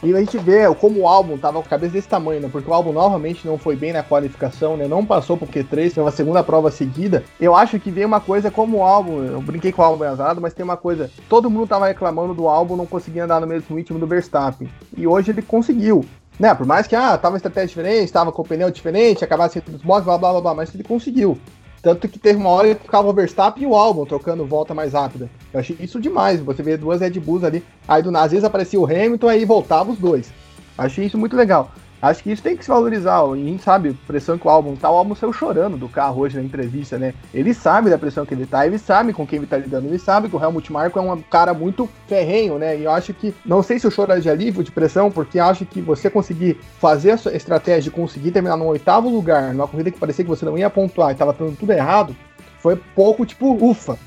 E a gente vê como o álbum tava com a cabeça desse tamanho, né? Porque o álbum novamente não foi bem na qualificação, né? Não passou pro Q3, foi uma segunda prova seguida. Eu acho que veio uma coisa como o álbum, eu brinquei com o álbum azarado, mas tem uma coisa. Todo mundo tava reclamando do álbum não conseguia andar no mesmo ritmo do Verstappen. E hoje ele conseguiu. Né, por mais que ah, tava estratégia diferente, tava com pneu diferente, acabasse entre os blá blá blá blá, mas ele conseguiu. Tanto que teve uma hora que ficava o Verstappen e o álbum trocando volta mais rápida. Eu achei isso demais. Você vê duas Red Bulls ali, aí do vezes aparecia o Hamilton, aí voltava os dois. Achei isso muito legal. Acho que isso tem que se valorizar. a gente sabe a pressão que o álbum tá. O álbum saiu chorando do carro hoje na entrevista, né? Ele sabe da pressão que ele tá, ele sabe com quem ele tá lidando, ele sabe que o Helmut Marko é um cara muito ferrenho, né? E eu acho que, não sei se o choro é de alívio, de pressão, porque acho que você conseguir fazer a sua estratégia de conseguir terminar no oitavo lugar, numa corrida que parecia que você não ia pontuar e tava dando tudo errado, foi pouco tipo, ufa.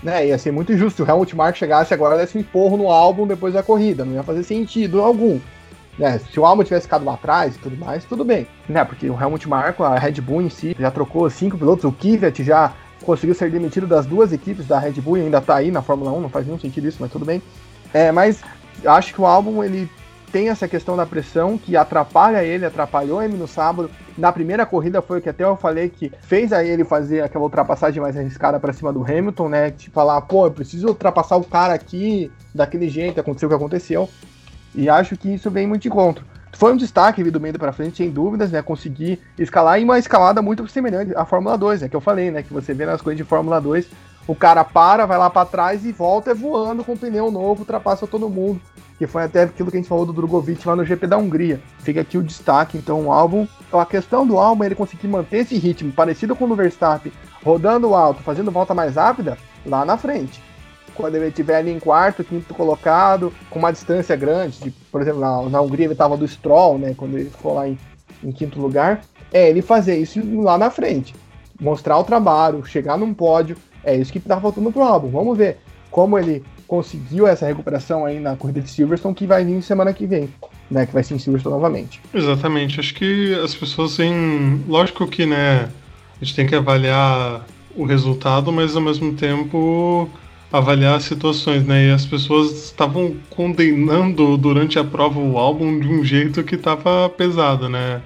Né, ia ser muito injusto se o Helmut Marko chegasse agora e desse um esporro no álbum depois da corrida, não ia fazer sentido algum. Né, se o álbum tivesse ficado lá atrás e tudo mais, tudo bem. Né, porque o Helmut Marko, a Red Bull em si, já trocou cinco pilotos, o Kvyat já conseguiu ser demitido das duas equipes da Red Bull e ainda tá aí na Fórmula 1, não faz nenhum sentido isso, mas tudo bem. É, mas acho que o álbum, ele tem essa questão da pressão que atrapalha ele, atrapalhou ele no sábado. Na primeira corrida foi o que até eu falei que fez a ele fazer aquela ultrapassagem mais arriscada para cima do Hamilton, né? Tipo, falar, pô, eu preciso ultrapassar o cara aqui daquele jeito, aconteceu o que aconteceu. E acho que isso vem muito de encontro. Foi um destaque do meio para frente, sem dúvidas, né? Conseguir escalar em uma escalada muito semelhante à Fórmula 2, né? Que eu falei, né? Que você vê nas coisas de Fórmula 2, o cara para, vai lá para trás e volta voando com pneu novo, ultrapassa todo mundo. Que foi até aquilo que a gente falou do Drogovic lá no GP da Hungria. Fica aqui o destaque, então, o álbum. A questão do álbum é ele conseguir manter esse ritmo parecido com o do Verstappen, rodando alto, fazendo volta mais rápida, lá na frente quando ele estiver ali em quarto, quinto colocado, com uma distância grande, de, por exemplo, na, na Hungria ele estava do Stroll, né, quando ele ficou lá em, em quinto lugar, é ele fazer isso lá na frente, mostrar o trabalho, chegar num pódio, é isso que está faltando pro álbum. Vamos ver como ele conseguiu essa recuperação aí na corrida de Silverstone que vai vir semana que vem, né, que vai ser em Silverstone novamente. Exatamente, acho que as pessoas têm, lógico que, né, a gente tem que avaliar o resultado, mas ao mesmo tempo avaliar as situações, né? E as pessoas estavam condenando durante a prova o álbum de um jeito que estava pesado, né?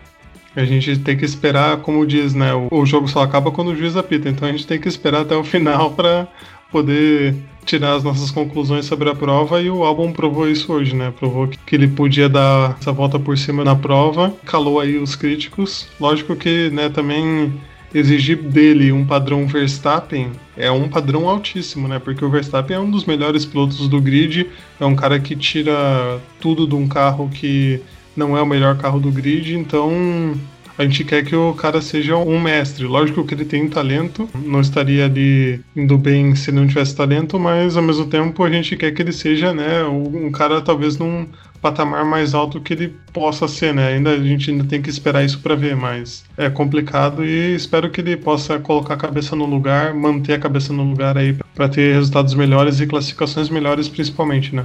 A gente tem que esperar, como diz, né? O jogo só acaba quando o juiz apita, então a gente tem que esperar até o *laughs* final para poder tirar as nossas conclusões sobre a prova e o álbum provou isso hoje, né? Provou que ele podia dar essa volta por cima na prova, calou aí os críticos. Lógico que, né, também exigir dele um padrão Verstappen é um padrão altíssimo, né? Porque o Verstappen é um dos melhores pilotos do grid, é um cara que tira tudo de um carro que não é o melhor carro do grid, então a gente quer que o cara seja um mestre. Lógico que ele tem talento, não estaria ali indo bem se ele não tivesse talento, mas ao mesmo tempo a gente quer que ele seja, né, um cara talvez num patamar mais alto que ele possa ser, né? Ainda a gente ainda tem que esperar isso para ver, mas é complicado e espero que ele possa colocar a cabeça no lugar, manter a cabeça no lugar aí para ter resultados melhores e classificações melhores principalmente, né?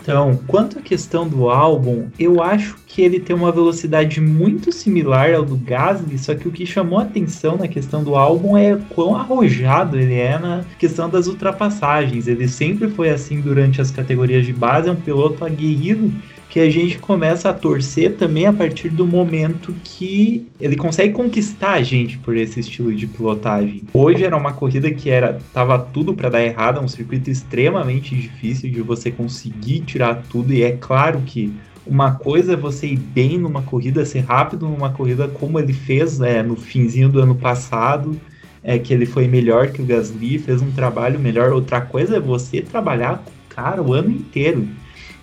Então, quanto à questão do álbum, eu acho que ele tem uma velocidade muito similar ao do Gasly, só que o que chamou a atenção na questão do álbum é quão arrojado ele é na questão das ultrapassagens. Ele sempre foi assim durante as categorias de base, é um piloto aguerrido que a gente começa a torcer também a partir do momento que ele consegue conquistar a gente por esse estilo de pilotagem. Hoje era uma corrida que era tava tudo para dar errado, um circuito extremamente difícil de você conseguir tirar tudo e é claro que uma coisa é você ir bem numa corrida, ser rápido numa corrida como ele fez é, no finzinho do ano passado, é que ele foi melhor que o Gasly, fez um trabalho melhor. Outra coisa é você trabalhar com o cara o ano inteiro.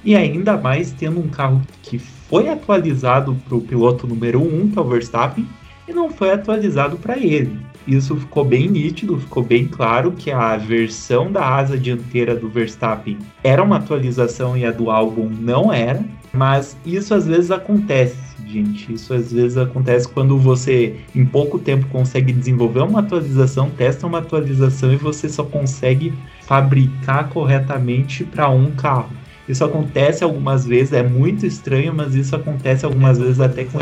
E ainda mais tendo um carro que foi atualizado para o piloto número 1, um, que é o Verstappen, e não foi atualizado para ele. Isso ficou bem nítido, ficou bem claro que a versão da asa dianteira do Verstappen era uma atualização e a do álbum não era. Mas isso às vezes acontece, gente. Isso às vezes acontece quando você, em pouco tempo, consegue desenvolver uma atualização, testa uma atualização e você só consegue fabricar corretamente para um carro. Isso acontece algumas vezes, é muito estranho, mas isso acontece algumas vezes até com,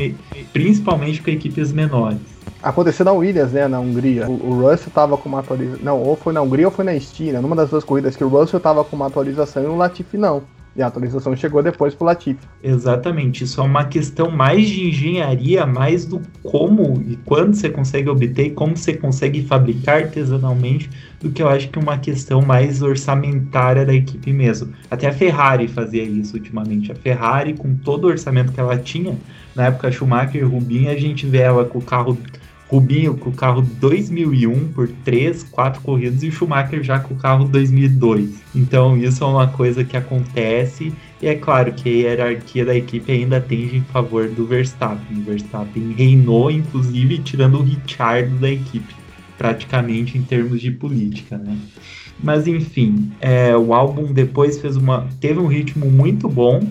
principalmente com equipes menores. Aconteceu na Williams, né, na Hungria. O, o Russell tava com uma atualização. Não, ou foi na Hungria ou foi na Estina, numa das duas corridas que o Russell tava com uma atualização e o Latifi não. E a atualização chegou depois pro Latifi. Exatamente, isso é uma questão mais de engenharia, mais do como e quando você consegue obter e como você consegue fabricar artesanalmente, do que eu acho que uma questão mais orçamentária da equipe mesmo. Até a Ferrari fazia isso ultimamente. A Ferrari, com todo o orçamento que ela tinha, na época Schumacher e Rubinho, a gente vê ela com o carro Rubinho com o carro 2001 por 3, 4 corridas e o Schumacher já com o carro 2002. Então isso é uma coisa que acontece e é claro que a hierarquia da equipe ainda tende em favor do Verstappen. O Verstappen reinou, inclusive, tirando o Richard da equipe, praticamente em termos de política, né? Mas enfim, é, o álbum depois fez uma, teve um ritmo muito bom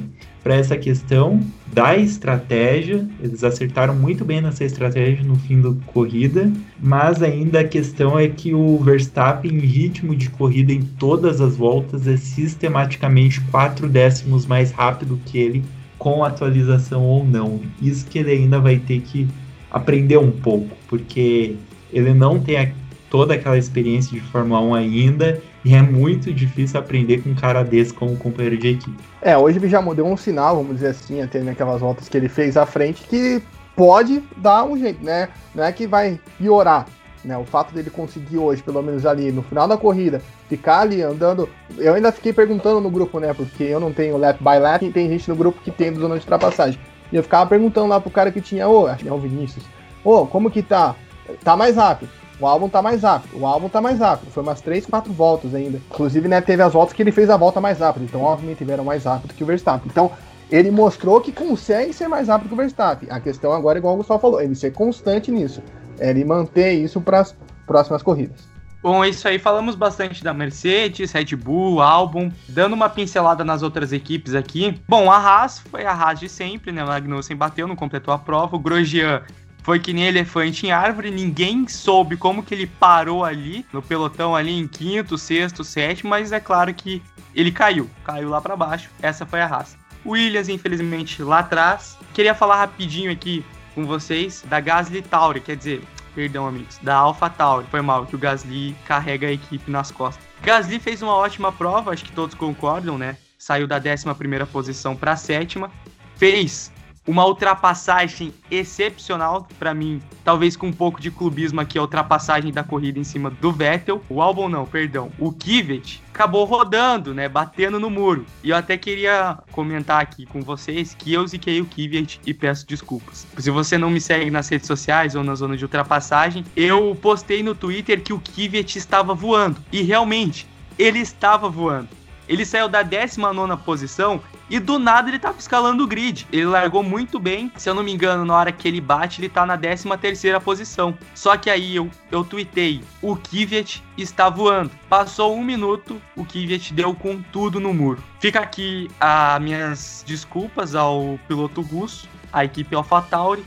para essa questão da estratégia. Eles acertaram muito bem nessa estratégia no fim da corrida, mas ainda a questão é que o Verstappen, em ritmo de corrida em todas as voltas, é sistematicamente quatro décimos mais rápido que ele, com atualização ou não. Isso que ele ainda vai ter que aprender um pouco, porque ele não tem a toda aquela experiência de Fórmula 1 ainda, e é muito difícil aprender com um cara desse como companheiro de equipe. É, hoje ele já deu um sinal, vamos dizer assim, até naquelas voltas que ele fez à frente, que pode dar um jeito, né? Não é que vai piorar, né? O fato dele conseguir hoje, pelo menos ali no final da corrida, ficar ali andando. Eu ainda fiquei perguntando no grupo, né? Porque eu não tenho lap by lap e tem gente no grupo que tem zona de ultrapassagem. E eu ficava perguntando lá pro cara que tinha, ô, acho que é o Vinícius, ô, como que tá? Tá mais rápido. O álbum tá mais rápido, o álbum tá mais rápido. Foi umas 3, 4 voltas ainda. Inclusive, né, teve as voltas que ele fez a volta mais rápida. Então, obviamente, tiveram mais rápido que o Verstappen. Então, ele mostrou que consegue ser mais rápido que o Verstappen. A questão agora, igual o Gustavo falou, ele ser constante nisso. Ele manter isso para as próximas corridas. Bom, é isso aí. Falamos bastante da Mercedes, Red Bull, Albon, dando uma pincelada nas outras equipes aqui. Bom, a Haas foi a Haas de sempre, né? O Magnussen bateu, não completou a prova. O Grosjean foi que nem elefante em árvore, ninguém soube como que ele parou ali, no pelotão ali em quinto, sexto, sétimo, mas é claro que ele caiu, caiu lá para baixo. Essa foi a raça. Williams, infelizmente, lá atrás. Queria falar rapidinho aqui com vocês da Gasly Tauri, quer dizer, perdão, amigos, da Alpha Tauri. Foi mal que o Gasly carrega a equipe nas costas. Gasly fez uma ótima prova, acho que todos concordam, né? Saiu da 11 primeira posição para a sétima. Fez uma ultrapassagem excepcional para mim, talvez com um pouco de clubismo aqui, a ultrapassagem da corrida em cima do Vettel. O Albon não, perdão, o Kivet acabou rodando, né, batendo no muro. E eu até queria comentar aqui com vocês que eu ziquei o Kivet e peço desculpas. Se você não me segue nas redes sociais ou na zona de ultrapassagem, eu postei no Twitter que o Kivet estava voando. E realmente, ele estava voando. Ele saiu da 19 posição e do nada ele tava escalando o grid. Ele largou muito bem. Se eu não me engano, na hora que ele bate, ele tá na 13 posição. Só que aí eu, eu tuitei: o Kvyat está voando. Passou um minuto, o Kvyat deu com tudo no muro. Fica aqui as minhas desculpas ao piloto russo, à equipe AlphaTauri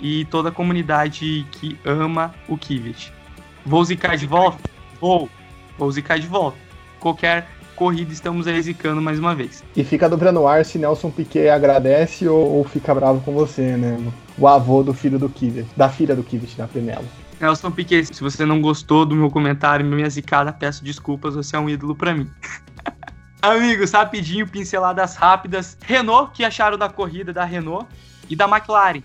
e toda a comunidade que ama o Kvyat. Vou zicar de volta? Vou. Vou zicar de volta. Qualquer corrida estamos aí zicando mais uma vez. E fica dobrando ar se Nelson Piquet agradece ou, ou, fica bravo com você, né? O avô do filho do Kivet, da filha do Kivet, da Penela. Nelson Piquet, se você não gostou do meu comentário, minha zicada, peço desculpas, você é um ídolo para mim. *laughs* Amigos, rapidinho, pinceladas rápidas. Renault, que acharam da corrida da Renault e da McLaren.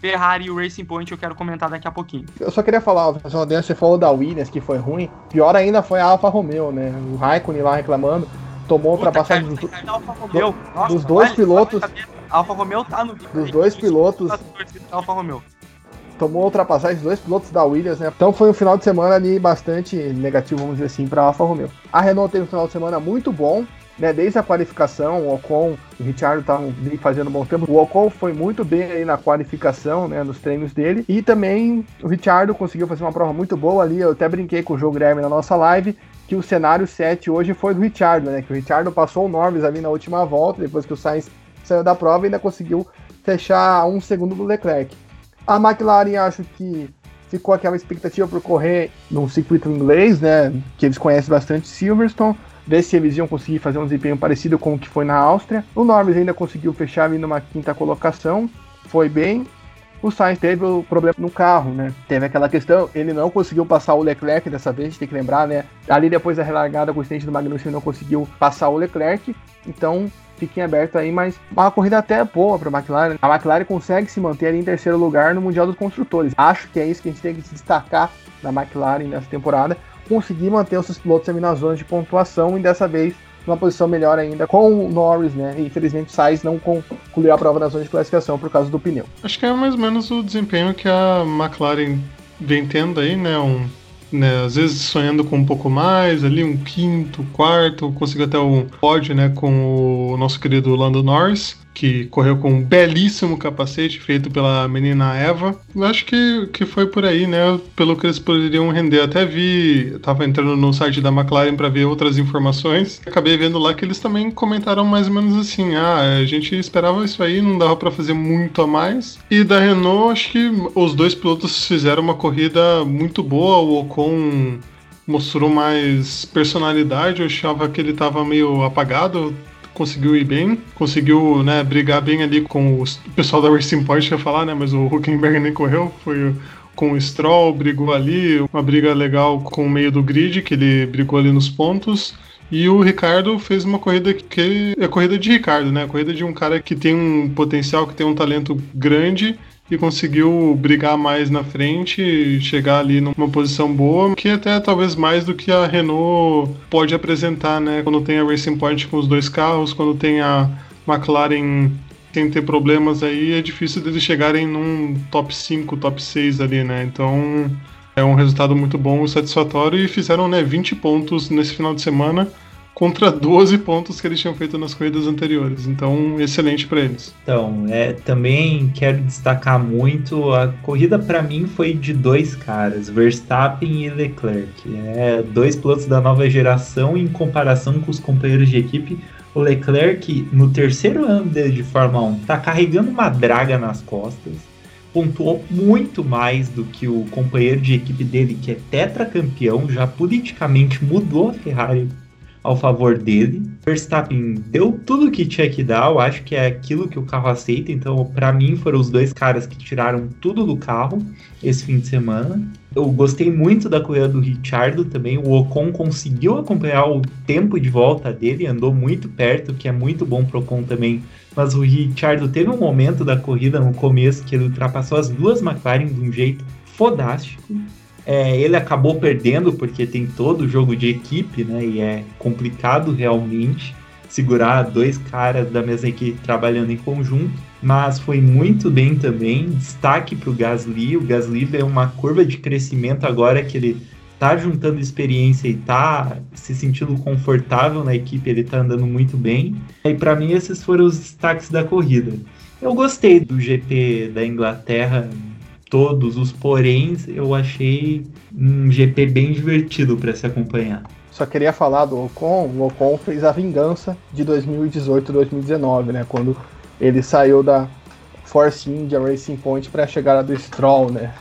Ferrari e o Racing Point eu quero comentar daqui a pouquinho. Eu só queria falar, você falou da Williams que foi ruim. Pior ainda foi a Alfa Romeo, né? O Raikkonen lá reclamando. Tomou ultrapassagem dos, do, dos dois pilotos. Alfa Romeo tá no Dos dois pilotos. Alfa Romeo tomou ultrapassagem dos dois pilotos da Williams, né? Então foi um final de semana ali bastante negativo, vamos dizer assim, para a Alfa Romeo. A Renault teve um final de semana muito bom, né, desde a qualificação, o Ocon o Richard estavam fazendo um bom tempo. O Ocon foi muito bem aí na qualificação, né, nos treinos dele. E também o Richard conseguiu fazer uma prova muito boa ali. Eu até brinquei com o João Guilherme na nossa live que o cenário 7 hoje foi do Richard, né? Que o Richard passou o Norris ali na última volta, depois que o Sainz saiu da prova e ainda conseguiu fechar um segundo do Leclerc. A McLaren acho que ficou aquela expectativa por correr num circuito inglês, né? Que eles conhecem bastante Silverstone ver se eles iam conseguir fazer um desempenho parecido com o que foi na Áustria. O Norris ainda conseguiu fechar ali numa quinta colocação, foi bem. O Sainz teve o problema no carro, né? Teve aquela questão, ele não conseguiu passar o Leclerc dessa vez, tem que lembrar, né? Ali depois da relargada com o do Magnussen não conseguiu passar o Leclerc, então fiquem aberto aí, mas uma corrida até boa para a McLaren. A McLaren consegue se manter ali em terceiro lugar no Mundial dos Construtores. Acho que é isso que a gente tem que se destacar da McLaren nessa temporada conseguir manter os seus pilotos ali nas zonas de pontuação e dessa vez numa posição melhor ainda com o Norris, né? E infelizmente o Sainz não concluiu a prova na zona de classificação por causa do pneu. Acho que é mais ou menos o desempenho que a McLaren vem tendo aí, né? Um, né? Às vezes sonhando com um pouco mais, ali um quinto, quarto, conseguiu até um pódio, né? Com o nosso querido Lando Norris que correu com um belíssimo capacete feito pela menina Eva. Eu acho que, que foi por aí, né? Pelo que eles poderiam render. Até vi, tava entrando no site da McLaren para ver outras informações. Acabei vendo lá que eles também comentaram mais ou menos assim: ah, a gente esperava isso aí, não dava para fazer muito a mais. E da Renault, acho que os dois pilotos fizeram uma corrida muito boa. O Ocon mostrou mais personalidade. Eu achava que ele estava meio apagado conseguiu ir bem, conseguiu né, brigar bem ali com o pessoal da Racing Point, ia falar, né? Mas o Huckenberg nem correu, foi com o Stroll, brigou ali, uma briga legal com o meio do grid, que ele brigou ali nos pontos. E o Ricardo fez uma corrida que é a corrida de Ricardo, né? A corrida de um cara que tem um potencial, que tem um talento grande e conseguiu brigar mais na frente, chegar ali numa posição boa, que até talvez mais do que a Renault pode apresentar, né? Quando tem a Racing Point com os dois carros, quando tem a McLaren sem ter problemas aí, é difícil deles chegarem num top 5, top 6 ali, né? Então é um resultado muito bom e satisfatório e fizeram né, 20 pontos nesse final de semana contra *laughs* 12 pontos que eles tinham feito nas corridas anteriores. Então, excelente para eles. Então, é, também quero destacar muito, a corrida para mim foi de dois caras, Verstappen e Leclerc. É, dois pilotos da nova geração em comparação com os companheiros de equipe. O Leclerc, no terceiro ano dele de Fórmula 1, tá carregando uma draga nas costas. Pontuou muito mais do que o companheiro de equipe dele, que é tetracampeão, já politicamente mudou a Ferrari ao favor dele. Verstappen deu tudo o que tinha que dar, eu acho que é aquilo que o carro aceita, então para mim foram os dois caras que tiraram tudo do carro esse fim de semana. Eu gostei muito da corrida do Richardo também, o Ocon conseguiu acompanhar o tempo de volta dele, andou muito perto, que é muito bom pro Ocon também. Mas o Richardo teve um momento da corrida no começo que ele ultrapassou as duas McLaren de um jeito fodástico. É, ele acabou perdendo porque tem todo o jogo de equipe, né? E é complicado realmente segurar dois caras da mesma equipe trabalhando em conjunto. Mas foi muito bem também. Destaque para o Gasly. O Gasly é uma curva de crescimento agora que ele tá juntando experiência e tá se sentindo confortável na equipe, ele tá andando muito bem. E para mim esses foram os destaques da corrida. Eu gostei do GP da Inglaterra todos os poréns, eu achei um GP bem divertido para se acompanhar. Só queria falar do Ocon, o Ocon fez a vingança de 2018 2019, né, quando ele saiu da Force India Racing Point para a chegada do Stroll, né?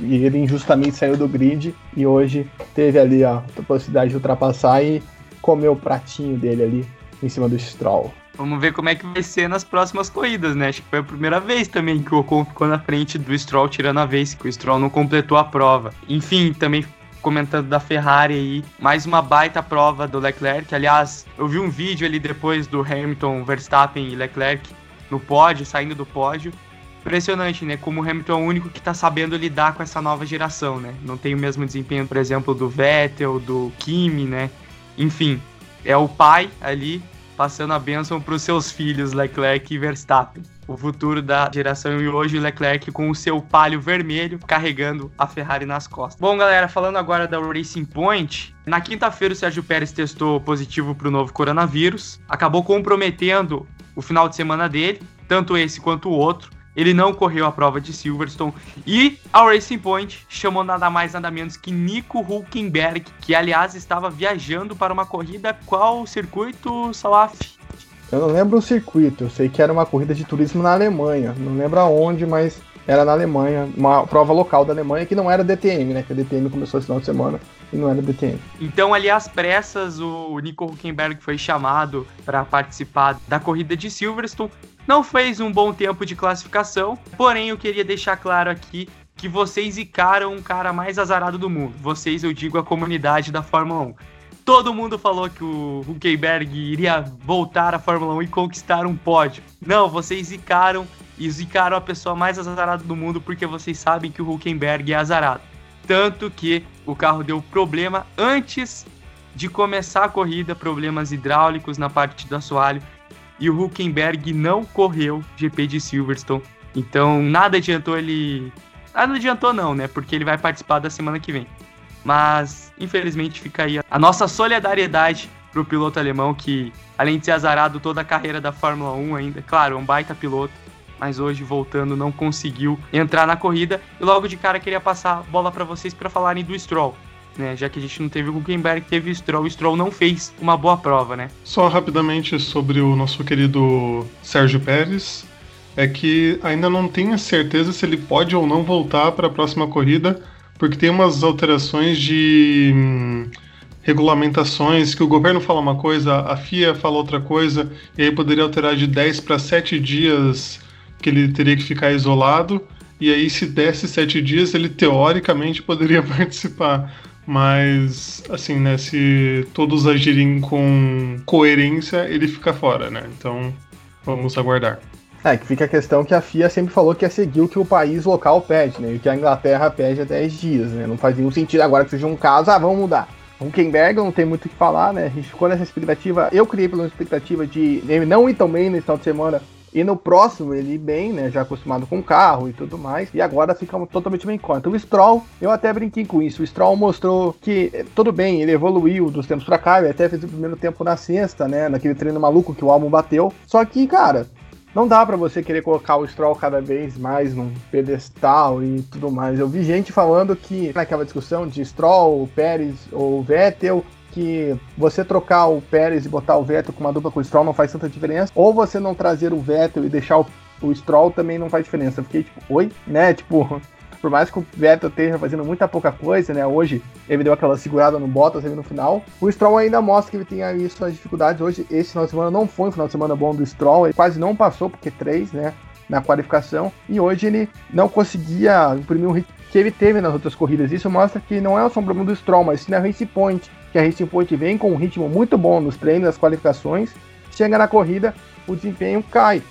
E ele injustamente saiu do grid e hoje teve ali a possibilidade de ultrapassar e comer o pratinho dele ali em cima do Stroll. Vamos ver como é que vai ser nas próximas corridas, né? Acho que foi a primeira vez também que o Ocon ficou na frente do Stroll, tirando a vez que o Stroll não completou a prova. Enfim, também comentando da Ferrari aí, mais uma baita prova do Leclerc. Aliás, eu vi um vídeo ali depois do Hamilton, Verstappen e Leclerc no pódio, saindo do pódio. Impressionante, né? Como o Hamilton é o único que tá sabendo lidar com essa nova geração, né? Não tem o mesmo desempenho, por exemplo, do Vettel, do Kimi, né? Enfim, é o pai ali passando a bênção para os seus filhos, Leclerc e Verstappen. O futuro da geração e hoje o Leclerc com o seu palio vermelho carregando a Ferrari nas costas. Bom, galera, falando agora da Racing Point, na quinta-feira o Sérgio Pérez testou positivo para o novo coronavírus, acabou comprometendo o final de semana dele, tanto esse quanto o outro. Ele não correu a prova de Silverstone. E a Racing Point chamou nada mais nada menos que Nico Hulkenberg, que aliás estava viajando para uma corrida qual circuito, Salaf? Eu não lembro o circuito, eu sei que era uma corrida de turismo na Alemanha. Não lembro aonde, mas era na Alemanha, uma prova local da Alemanha que não era DTM, né? Que a DTM começou esse final de semana e não era DTM. Então, ali às pressas, o Nico Huckenberg foi chamado para participar da corrida de Silverstone não fez um bom tempo de classificação, porém eu queria deixar claro aqui que vocês zicaram o cara mais azarado do mundo. Vocês, eu digo, a comunidade da Fórmula 1. Todo mundo falou que o Huckenberg iria voltar à Fórmula 1 e conquistar um pódio. Não, vocês zicaram e zicaram a pessoa mais azarada do mundo porque vocês sabem que o Huckenberg é azarado. Tanto que o carro deu problema antes de começar a corrida, problemas hidráulicos na parte do assoalho e o Huckenberg não correu GP de Silverstone. Então nada adiantou ele. Nada adiantou não, né? Porque ele vai participar da semana que vem. Mas infelizmente fica aí a nossa solidariedade pro piloto alemão que, além de ser azarado toda a carreira da Fórmula 1 ainda, claro, é um baita piloto, mas hoje voltando não conseguiu entrar na corrida. E logo de cara queria passar a bola para vocês para falarem do Stroll né? Já que a gente não teve o Huckenberg, teve o Stroll. O Stroll não fez uma boa prova, né? Só rapidamente sobre o nosso querido Sérgio Pérez. É que ainda não tenho certeza se ele pode ou não voltar para a próxima corrida, porque tem umas alterações de hum, regulamentações que o governo fala uma coisa, a FIA fala outra coisa, e aí poderia alterar de 10 para 7 dias que ele teria que ficar isolado. E aí, se desse sete dias, ele teoricamente poderia *laughs* participar. Mas, assim, né, se todos agirem com coerência, ele fica fora, né? Então, vamos aguardar. É, que fica a questão que a FIA sempre falou que ia seguir o que o país local pede, né? E que a Inglaterra pede há 10 dias, né? Não faz nenhum sentido agora que seja um caso, ah, vamos mudar. Huckenberg não tem muito o que falar, né? A gente ficou nessa expectativa, eu criei pela expectativa de ele não ir tão bem nesse final de semana e no próximo ele bem, né? Já acostumado com carro e tudo mais. E agora fica totalmente bem conta. O Stroll, eu até brinquei com isso. O Stroll mostrou que eh, tudo bem, ele evoluiu dos tempos pra cá. Ele até fez o primeiro tempo na sexta, né? Naquele treino maluco que o álbum bateu. Só que, cara, não dá para você querer colocar o Stroll cada vez mais num pedestal e tudo mais. Eu vi gente falando que naquela discussão de Stroll, Pérez ou Vettel, que você trocar o Pérez e botar o Vettel com uma dupla com o Stroll não faz tanta diferença, ou você não trazer o Vettel e deixar o, o Stroll também não faz diferença. Eu fiquei tipo, oi? Né? *laughs* Tipo, por mais que o Vettel esteja fazendo muita pouca coisa, né? Hoje ele deu aquela segurada no Bottas ali no final. O Stroll ainda mostra que ele tem aí suas dificuldades. Hoje, esse final de semana não foi um final de semana bom do Stroll, ele quase não passou, porque três, né? Na qualificação, e hoje ele não conseguia imprimir um ritmo que ele teve nas outras corridas. Isso mostra que não é só um problema do Stroll, mas sim na Race Point, que a Racing Point vem com um ritmo muito bom nos treinos, nas qualificações, chega na corrida, o desempenho cai.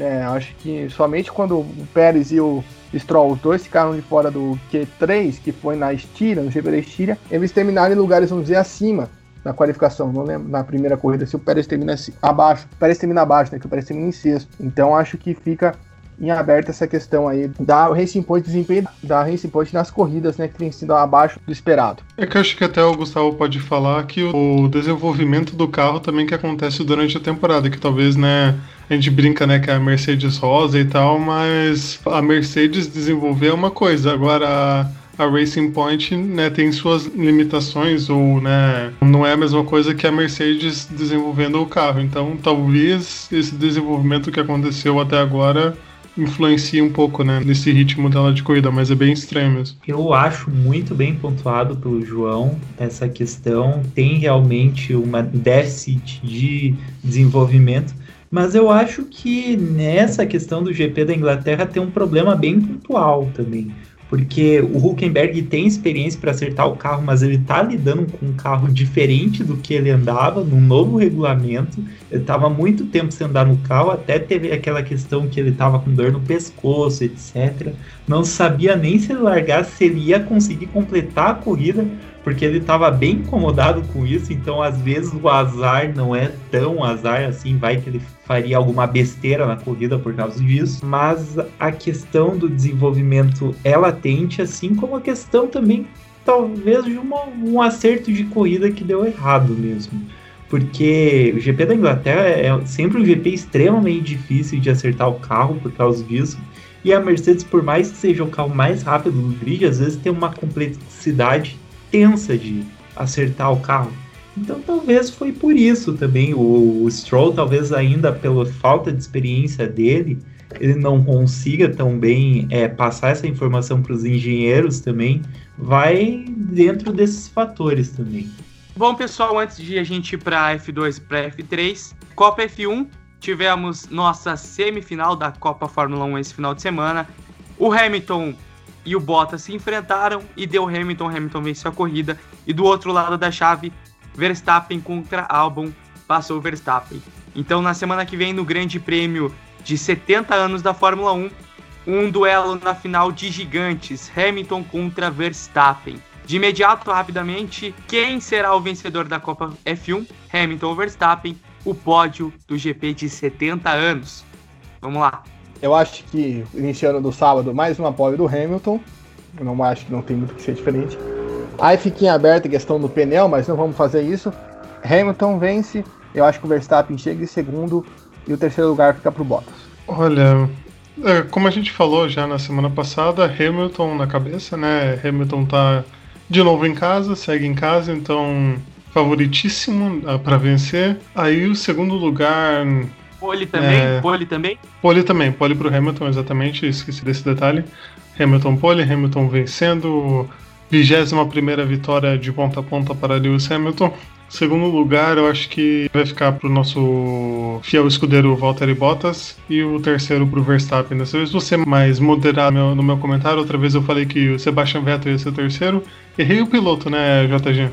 É, acho que somente quando o Pérez e o Stroll, os dois ficaram de fora do Q3, que foi na Estíria, no GP da Estíria, eles terminaram em lugares, vamos dizer, acima na qualificação. Não lembro na primeira corrida se o Pérez termina abaixo. O Pérez termina abaixo, né? Que o Pérez termina em sexto. Então acho que fica em aberto essa questão aí da Racing Point, desempenho da Racing Point nas corridas, né, que tem sido abaixo do esperado. É que eu acho que até o Gustavo pode falar que o desenvolvimento do carro também que acontece durante a temporada, que talvez, né, a gente brinca, né, que é a Mercedes rosa e tal, mas a Mercedes desenvolver é uma coisa, agora a Racing Point né, tem suas limitações ou né, não é a mesma coisa que a Mercedes desenvolvendo o carro. Então talvez esse desenvolvimento que aconteceu até agora influencia um pouco, né, nesse ritmo dela de corrida, mas é bem estranho mesmo. Eu acho muito bem pontuado pelo João essa questão. Tem realmente uma déficit de desenvolvimento, mas eu acho que nessa questão do GP da Inglaterra tem um problema bem pontual também porque o Huckenberg tem experiência para acertar o carro, mas ele está lidando com um carro diferente do que ele andava, num novo regulamento. Ele estava muito tempo sem andar no carro, até teve aquela questão que ele estava com dor no pescoço, etc. Não sabia nem se ele largasse, se ele ia conseguir completar a corrida, porque ele estava bem incomodado com isso, então às vezes o azar não é tão azar assim, vai que ele faria alguma besteira na corrida por causa disso, mas a questão do desenvolvimento é latente, assim como a questão também talvez de uma, um acerto de corrida que deu errado mesmo. Porque o GP da Inglaterra é sempre um GP extremamente difícil de acertar o carro por causa disso. E a Mercedes, por mais que seja o carro mais rápido do grid, às vezes tem uma complexidade tensa de acertar o carro. Então talvez foi por isso também. O, o Stroll, talvez ainda pela falta de experiência dele, ele não consiga tão bem é, passar essa informação para os engenheiros também. Vai dentro desses fatores também. Bom, pessoal, antes de a gente ir para F2 para F3, Copa F1, tivemos nossa semifinal da Copa Fórmula 1 esse final de semana. O Hamilton e o Bottas se enfrentaram e deu Hamilton. Hamilton venceu a corrida. E do outro lado da chave, Verstappen contra Albon passou Verstappen. Então, na semana que vem, no Grande Prêmio de 70 anos da Fórmula 1, um duelo na final de gigantes, Hamilton contra Verstappen. De imediato, rapidamente, quem será o vencedor da Copa F1? Hamilton ou Verstappen? O pódio do GP de 70 anos. Vamos lá. Eu acho que iniciando no sábado, mais uma pole do Hamilton. Eu não acho que não tem muito que ser diferente. Aí fica em aberto a questão do pneu, mas não vamos fazer isso. Hamilton vence. Eu acho que o Verstappen chega em segundo e o terceiro lugar fica para o Bottas. Olha, é, como a gente falou já na semana passada, Hamilton na cabeça, né? Hamilton tá de novo em casa, segue em casa, então favoritíssimo uh, para vencer. Aí o segundo lugar Pole também? É... Pole também? Pole também, pole pro Hamilton, exatamente, esqueci desse detalhe. Hamilton pole, Hamilton vencendo, 21 primeira vitória de ponta a ponta para Lewis Hamilton. Segundo lugar, eu acho que vai ficar pro nosso fiel escudeiro Valtteri Bottas e o terceiro pro Verstappen. Dessa vez você mais moderado no meu, no meu comentário. Outra vez eu falei que o Sebastian Vettel ia ser o terceiro. Errei o piloto, né, JG?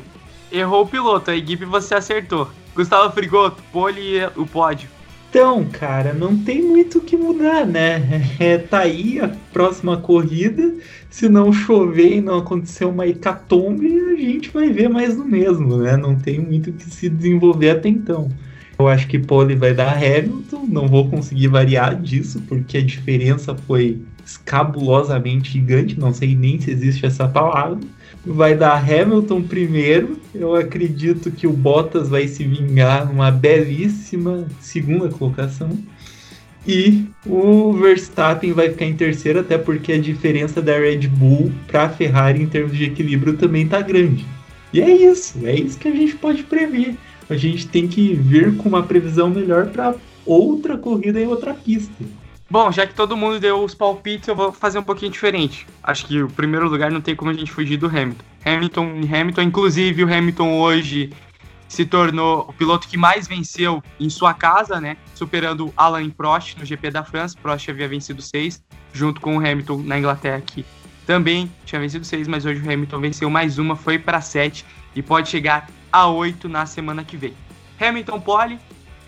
Errou o piloto, a equipe você acertou. Gustavo Frigoto, pole o pódio. Então, cara, não tem muito o que mudar, né? É, tá aí a próxima corrida. Se não chover e não acontecer uma hecatombe, a gente vai ver mais do mesmo, né? Não tem muito o que se desenvolver até então. Eu acho que pole vai dar Hamilton, não vou conseguir variar disso, porque a diferença foi escabulosamente gigante, não sei nem se existe essa palavra vai dar Hamilton primeiro. Eu acredito que o Bottas vai se vingar numa belíssima segunda colocação. E o Verstappen vai ficar em terceiro, até porque a diferença da Red Bull para a Ferrari em termos de equilíbrio também tá grande. E é isso, é isso que a gente pode prever. A gente tem que vir com uma previsão melhor para outra corrida em outra pista. Bom, já que todo mundo deu os palpites, eu vou fazer um pouquinho diferente. Acho que o primeiro lugar não tem como a gente fugir do Hamilton. Hamilton, Hamilton, inclusive o Hamilton hoje se tornou o piloto que mais venceu em sua casa, né? Superando Alain Prost no GP da França. Prost havia vencido seis, junto com o Hamilton na Inglaterra aqui. Também tinha vencido seis, mas hoje o Hamilton venceu mais uma, foi para sete e pode chegar a oito na semana que vem. Hamilton pole,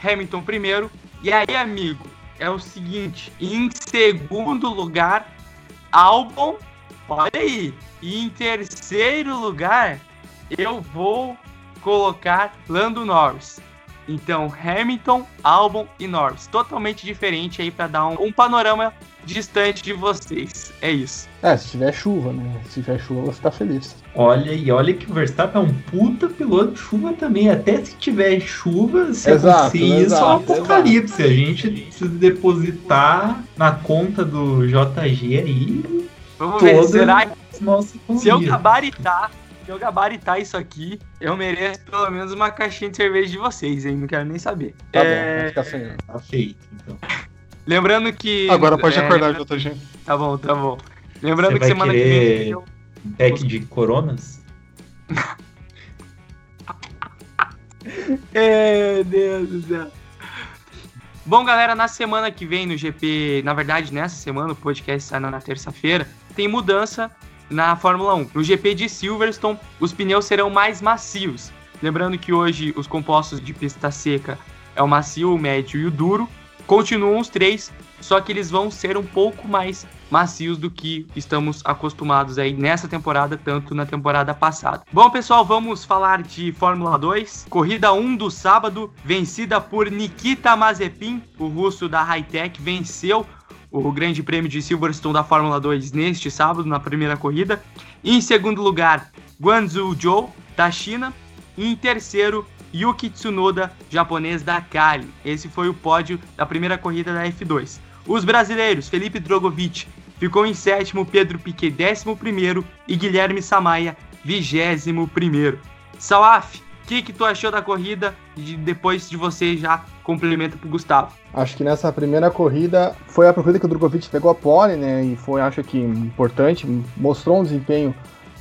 Hamilton primeiro. E aí, amigo, é o seguinte: em segundo lugar, Albon, olha aí. E em terceiro lugar, eu vou colocar Lando Norris. Então, Hamilton, Albon e Norris. Totalmente diferente aí para dar um, um, panorama distante de vocês. É isso. É, se tiver chuva, né? Se tiver chuva, você tá feliz. Olha, e olha que o Verstappen é um puta piloto de chuva também. Até se tiver chuva, se exato, acontecer isso, é um apocalipse. Exato. A gente precisa depositar na conta do JG aí. Vamos ver, será que se eu gabaritar se eu gabaritar isso aqui, eu mereço pelo menos uma caixinha de cerveja de vocês, hein? Não quero nem saber. Tá é... bom, vai ficar sem. Tá feito, então. Lembrando que. Agora pode é... acordar, JG. Tá bom, tá bom. Lembrando Você que semana que vem. Eu... Pack de coronas? *laughs* é, Deus do céu. Bom, galera, na semana que vem no GP, na verdade, nessa semana, o podcast sai na terça-feira, tem mudança na Fórmula 1. No GP de Silverstone, os pneus serão mais macios. Lembrando que hoje os compostos de pista seca é o macio, o médio e o duro. Continuam os três, só que eles vão ser um pouco mais macios do que estamos acostumados aí nessa temporada, tanto na temporada passada. Bom, pessoal, vamos falar de Fórmula 2. Corrida 1 do sábado, vencida por Nikita Mazepin, o russo da Hightech, venceu o Grande Prêmio de Silverstone da Fórmula 2 neste sábado, na primeira corrida. Em segundo lugar, Guangzhou Zhou, da China. E em terceiro, Yuki Tsunoda, japonês da Kali. Esse foi o pódio da primeira corrida da F2. Os brasileiros, Felipe Drogovic ficou em sétimo, Pedro Piquet décimo primeiro e Guilherme Samaia vigésimo primeiro. Salaf, o que, que tu achou da corrida e depois de você já complementa pro Gustavo? Acho que nessa primeira corrida foi a corrida que o Drogovic pegou a pole, né? E foi, acho que, importante, mostrou um desempenho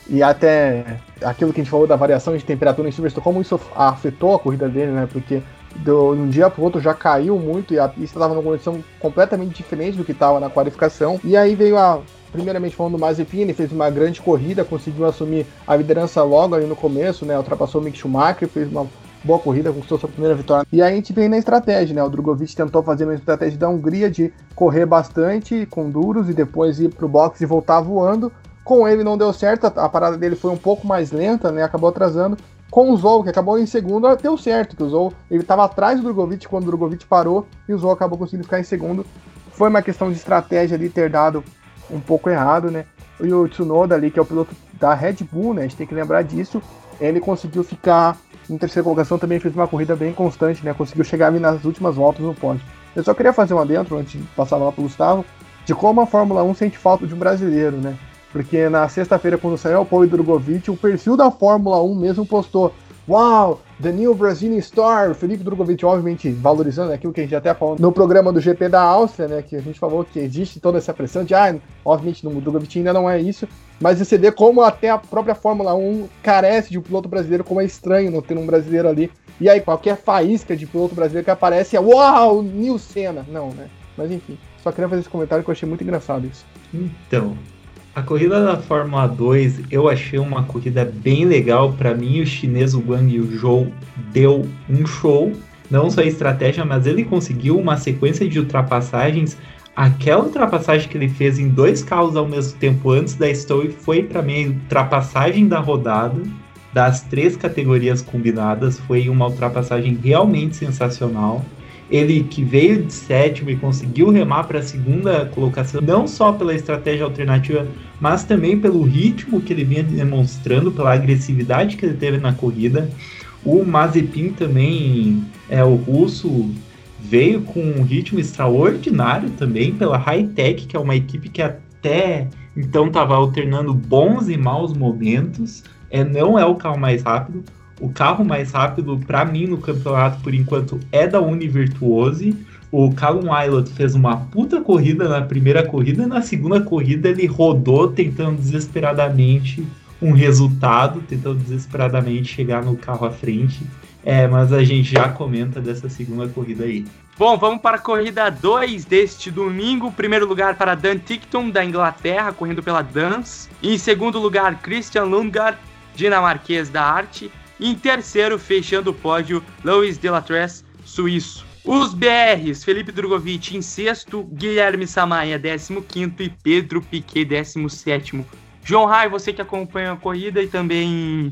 e até aquilo que a gente falou da variação de temperatura em Silverstone, como isso afetou a corrida dele, né? Porque de um dia pro outro já caiu muito e a pista estava numa condição completamente diferente do que estava na qualificação. E aí veio a primeiramente falando do Mazepin, ele fez uma grande corrida, conseguiu assumir a liderança logo ali no começo, né? Ultrapassou o Mick Schumacher, fez uma boa corrida, conquistou sua primeira vitória. E aí a gente vem na estratégia, né? O Drogovic tentou fazer uma estratégia da Hungria de correr bastante com duros e depois ir pro box e voltar voando. Com ele não deu certo, a parada dele foi um pouco mais lenta, né? Acabou atrasando. Com o Zou, que acabou em segundo, deu certo, que o Zou ele estava atrás do Drogovic quando o Drogovic parou e o Zou acabou conseguindo ficar em segundo. Foi uma questão de estratégia ali ter dado um pouco errado, né? E o Tsunoda ali, que é o piloto da Red Bull, né? A gente tem que lembrar disso. Ele conseguiu ficar em terceira colocação, também fez uma corrida bem constante, né? Conseguiu chegar ali nas últimas voltas no pódio. Eu só queria fazer um adentro, antes de passar lá pro Gustavo, de como a Fórmula 1 sente falta de um brasileiro, né? Porque na sexta-feira, quando saiu o apoio do Drogovic, o perfil da Fórmula 1 mesmo postou Uau, the new Brazilian star, Felipe Drogovic, obviamente valorizando aquilo que a gente até falou no programa do GP da Áustria, né, que a gente falou que existe toda essa pressão de, ah, obviamente no Drogovic ainda não é isso, mas você vê como até a própria Fórmula 1 carece de um piloto brasileiro, como é estranho não ter um brasileiro ali. E aí, qualquer faísca de piloto brasileiro que aparece é, uau, Nil Senna. Não, né? Mas enfim, só queria fazer esse comentário que eu achei muito engraçado isso. Então, a corrida da Fórmula 2 eu achei uma corrida bem legal. Para mim, o chinês o Guang Zhou deu um show. Não só a estratégia, mas ele conseguiu uma sequência de ultrapassagens. Aquela ultrapassagem que ele fez em dois carros ao mesmo tempo antes da Stowe foi para mim a ultrapassagem da rodada das três categorias combinadas. Foi uma ultrapassagem realmente sensacional ele que veio de sétimo e conseguiu remar para a segunda colocação, não só pela estratégia alternativa, mas também pelo ritmo que ele vinha demonstrando, pela agressividade que ele teve na corrida. O Mazepin também, é o russo, veio com um ritmo extraordinário também pela High Tech, que é uma equipe que até então estava alternando bons e maus momentos. É, não é o carro mais rápido, o carro mais rápido, para mim, no campeonato, por enquanto, é da Univirtuose. O Callum Aylott fez uma puta corrida na primeira corrida, na segunda corrida ele rodou tentando desesperadamente um resultado, tentando desesperadamente chegar no carro à frente. É, mas a gente já comenta dessa segunda corrida aí. Bom, vamos para a corrida 2 deste domingo. Primeiro lugar para Dan Tickton, da Inglaterra, correndo pela Dance. Em segundo lugar, Christian Lundgaard, dinamarquês da arte. Em terceiro, fechando o pódio, Luiz Delatress, suíço. Os BRs, Felipe Drogovic em sexto, Guilherme Samaia, 15 e Pedro Piquet, 17. João Rai, você que acompanha a corrida e também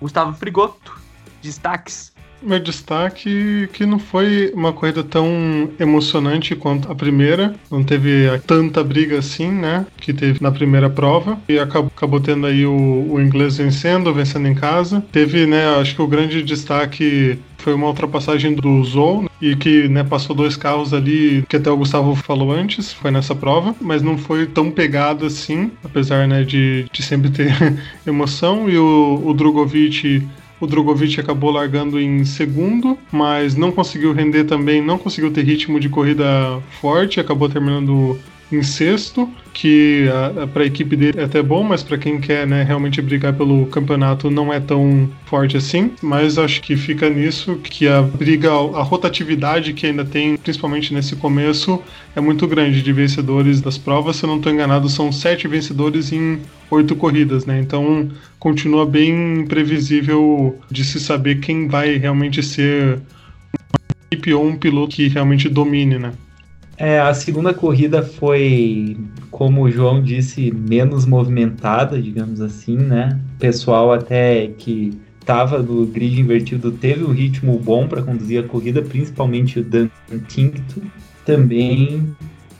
Gustavo Frigoto, destaques meu destaque que não foi uma corrida tão emocionante quanto a primeira. Não teve tanta briga assim, né? Que teve na primeira prova. E acabou, acabou tendo aí o, o inglês vencendo, vencendo em casa. Teve, né? Acho que o grande destaque foi uma ultrapassagem do Zou né, e que né, passou dois carros ali, que até o Gustavo falou antes, foi nessa prova, mas não foi tão pegado assim, apesar né, de, de sempre ter *laughs* emoção. E o, o Drogovic o Drogovic acabou largando em segundo, mas não conseguiu render também, não conseguiu ter ritmo de corrida forte, acabou terminando em sexto, que para a equipe dele é até bom, mas para quem quer né, realmente brigar pelo campeonato não é tão forte assim. Mas acho que fica nisso que a briga, a rotatividade que ainda tem, principalmente nesse começo, é muito grande de vencedores das provas. Se eu não estou enganado, são sete vencedores em oito corridas, né? Então continua bem imprevisível de se saber quem vai realmente ser uma equipe ou um piloto que realmente domine, né? É, a segunda corrida foi, como o João disse, menos movimentada, digamos assim, né? O pessoal até que estava no grid invertido teve um ritmo bom para conduzir a corrida, principalmente o Dan Tinkton. Também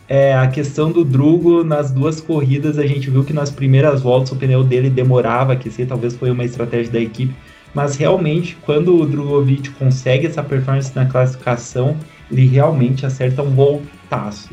é, a questão do Drugo nas duas corridas, a gente viu que nas primeiras voltas o pneu dele demorava a aquecer, talvez foi uma estratégia da equipe, mas realmente quando o Drogovic consegue essa performance na classificação, ele realmente acerta um gol taço.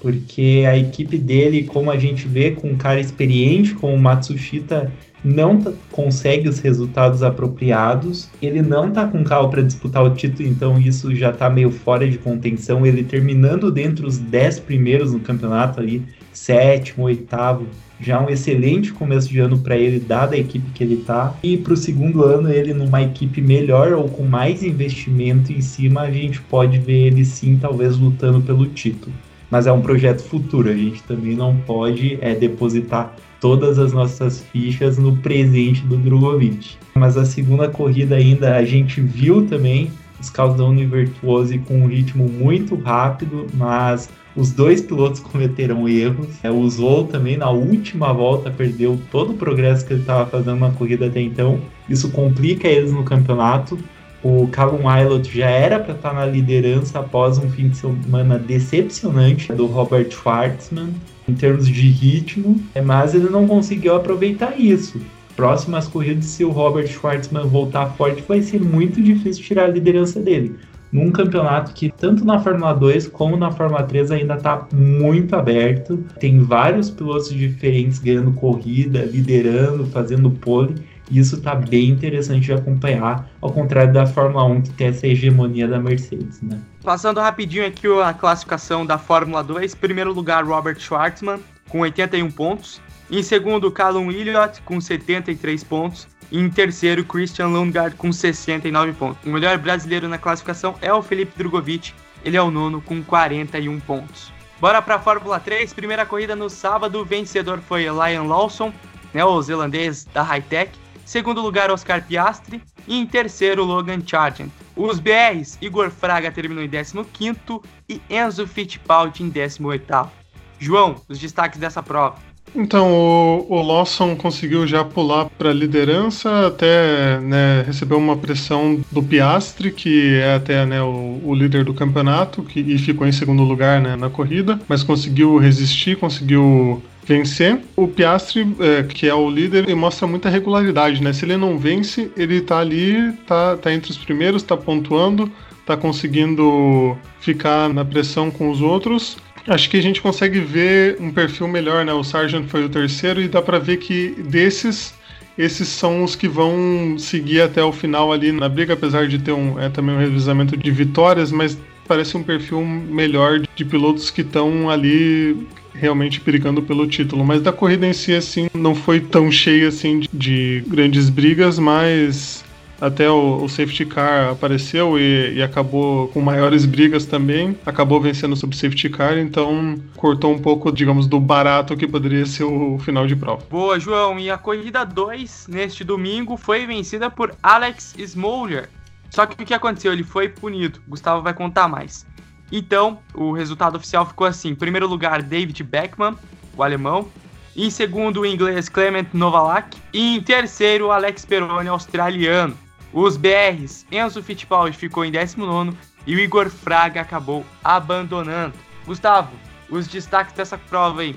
Porque a equipe dele, como a gente vê com um cara experiente como o Matsushita, não consegue os resultados apropriados. Ele não tá com carro para disputar o título, então isso já tá meio fora de contenção. Ele terminando dentro os 10 primeiros no campeonato ali, sétimo, oitavo, já um excelente começo de ano para ele, dada a equipe que ele tá. E para o segundo ano, ele numa equipe melhor ou com mais investimento em cima, a gente pode ver ele sim, talvez lutando pelo título. Mas é um projeto futuro, a gente também não pode é, depositar todas as nossas fichas no presente do Drogovic. Mas a segunda corrida ainda a gente viu também os carros da Univirtuose com um ritmo muito rápido, mas os dois pilotos cometeram erros. É, o Zou também na última volta perdeu todo o progresso que ele estava fazendo na corrida até então. Isso complica eles no campeonato. O Callum Aylott já era para estar tá na liderança após um fim de semana decepcionante do Robert Schwartzman em termos de ritmo, mas ele não conseguiu aproveitar isso. Próximas corridas, se o Robert Schwartzman voltar forte, vai ser muito difícil tirar a liderança dele num campeonato que tanto na Fórmula 2 como na Fórmula 3 ainda está muito aberto. Tem vários pilotos diferentes ganhando corrida, liderando, fazendo pole. E isso tá bem interessante de acompanhar, ao contrário da Fórmula 1 que tem essa hegemonia da Mercedes, né? Passando rapidinho aqui a classificação da Fórmula 2. Primeiro lugar, Robert Schwartzman, com 81 pontos. Em segundo, Callum Elliott, com 73 pontos. E em terceiro, Christian Lundgaard, com 69 pontos. O melhor brasileiro na classificação é o Felipe Drogovic. Ele é o nono, com 41 pontos. Bora para a Fórmula 3. Primeira corrida no sábado. O vencedor foi Lion Lawson, né, o zelandês da Hightech. Segundo lugar, Oscar Piastri. E em terceiro, Logan Sargent. Os BRs, Igor Fraga terminou em 15 e Enzo Fittipaldi em 18. João, os destaques dessa prova. Então, o, o Lawson conseguiu já pular para a liderança, até né, recebeu uma pressão do Piastri, que é até né, o, o líder do campeonato, que, e ficou em segundo lugar né, na corrida, mas conseguiu resistir, conseguiu vencer. O Piastri, é, que é o líder, mostra muita regularidade, né? Se ele não vence, ele tá ali, tá, tá entre os primeiros, tá pontuando, tá conseguindo ficar na pressão com os outros. Acho que a gente consegue ver um perfil melhor, né? O Sargent foi o terceiro e dá para ver que desses esses são os que vão seguir até o final ali na briga, apesar de ter um, é, também um revisamento de vitórias, mas parece um perfil melhor de pilotos que estão ali realmente brigando pelo título. Mas da corrida em si, assim, não foi tão cheia assim de, de grandes brigas, mas até o, o, safety car apareceu e, e, acabou com maiores brigas também. Acabou vencendo sobre safety car, então cortou um pouco, digamos, do barato que poderia ser o final de prova. Boa, João. E a corrida 2 neste domingo foi vencida por Alex Smolder. Só que o que aconteceu? Ele foi punido. Gustavo vai contar mais. Então, o resultado oficial ficou assim: em primeiro lugar, David Beckman, o alemão. Em segundo, o inglês Clement Novalak. E em terceiro, Alex Peroni, australiano. Os BRs, Enzo Fittipaldi ficou em 19 e o Igor Fraga acabou abandonando. Gustavo, os destaques dessa prova aí.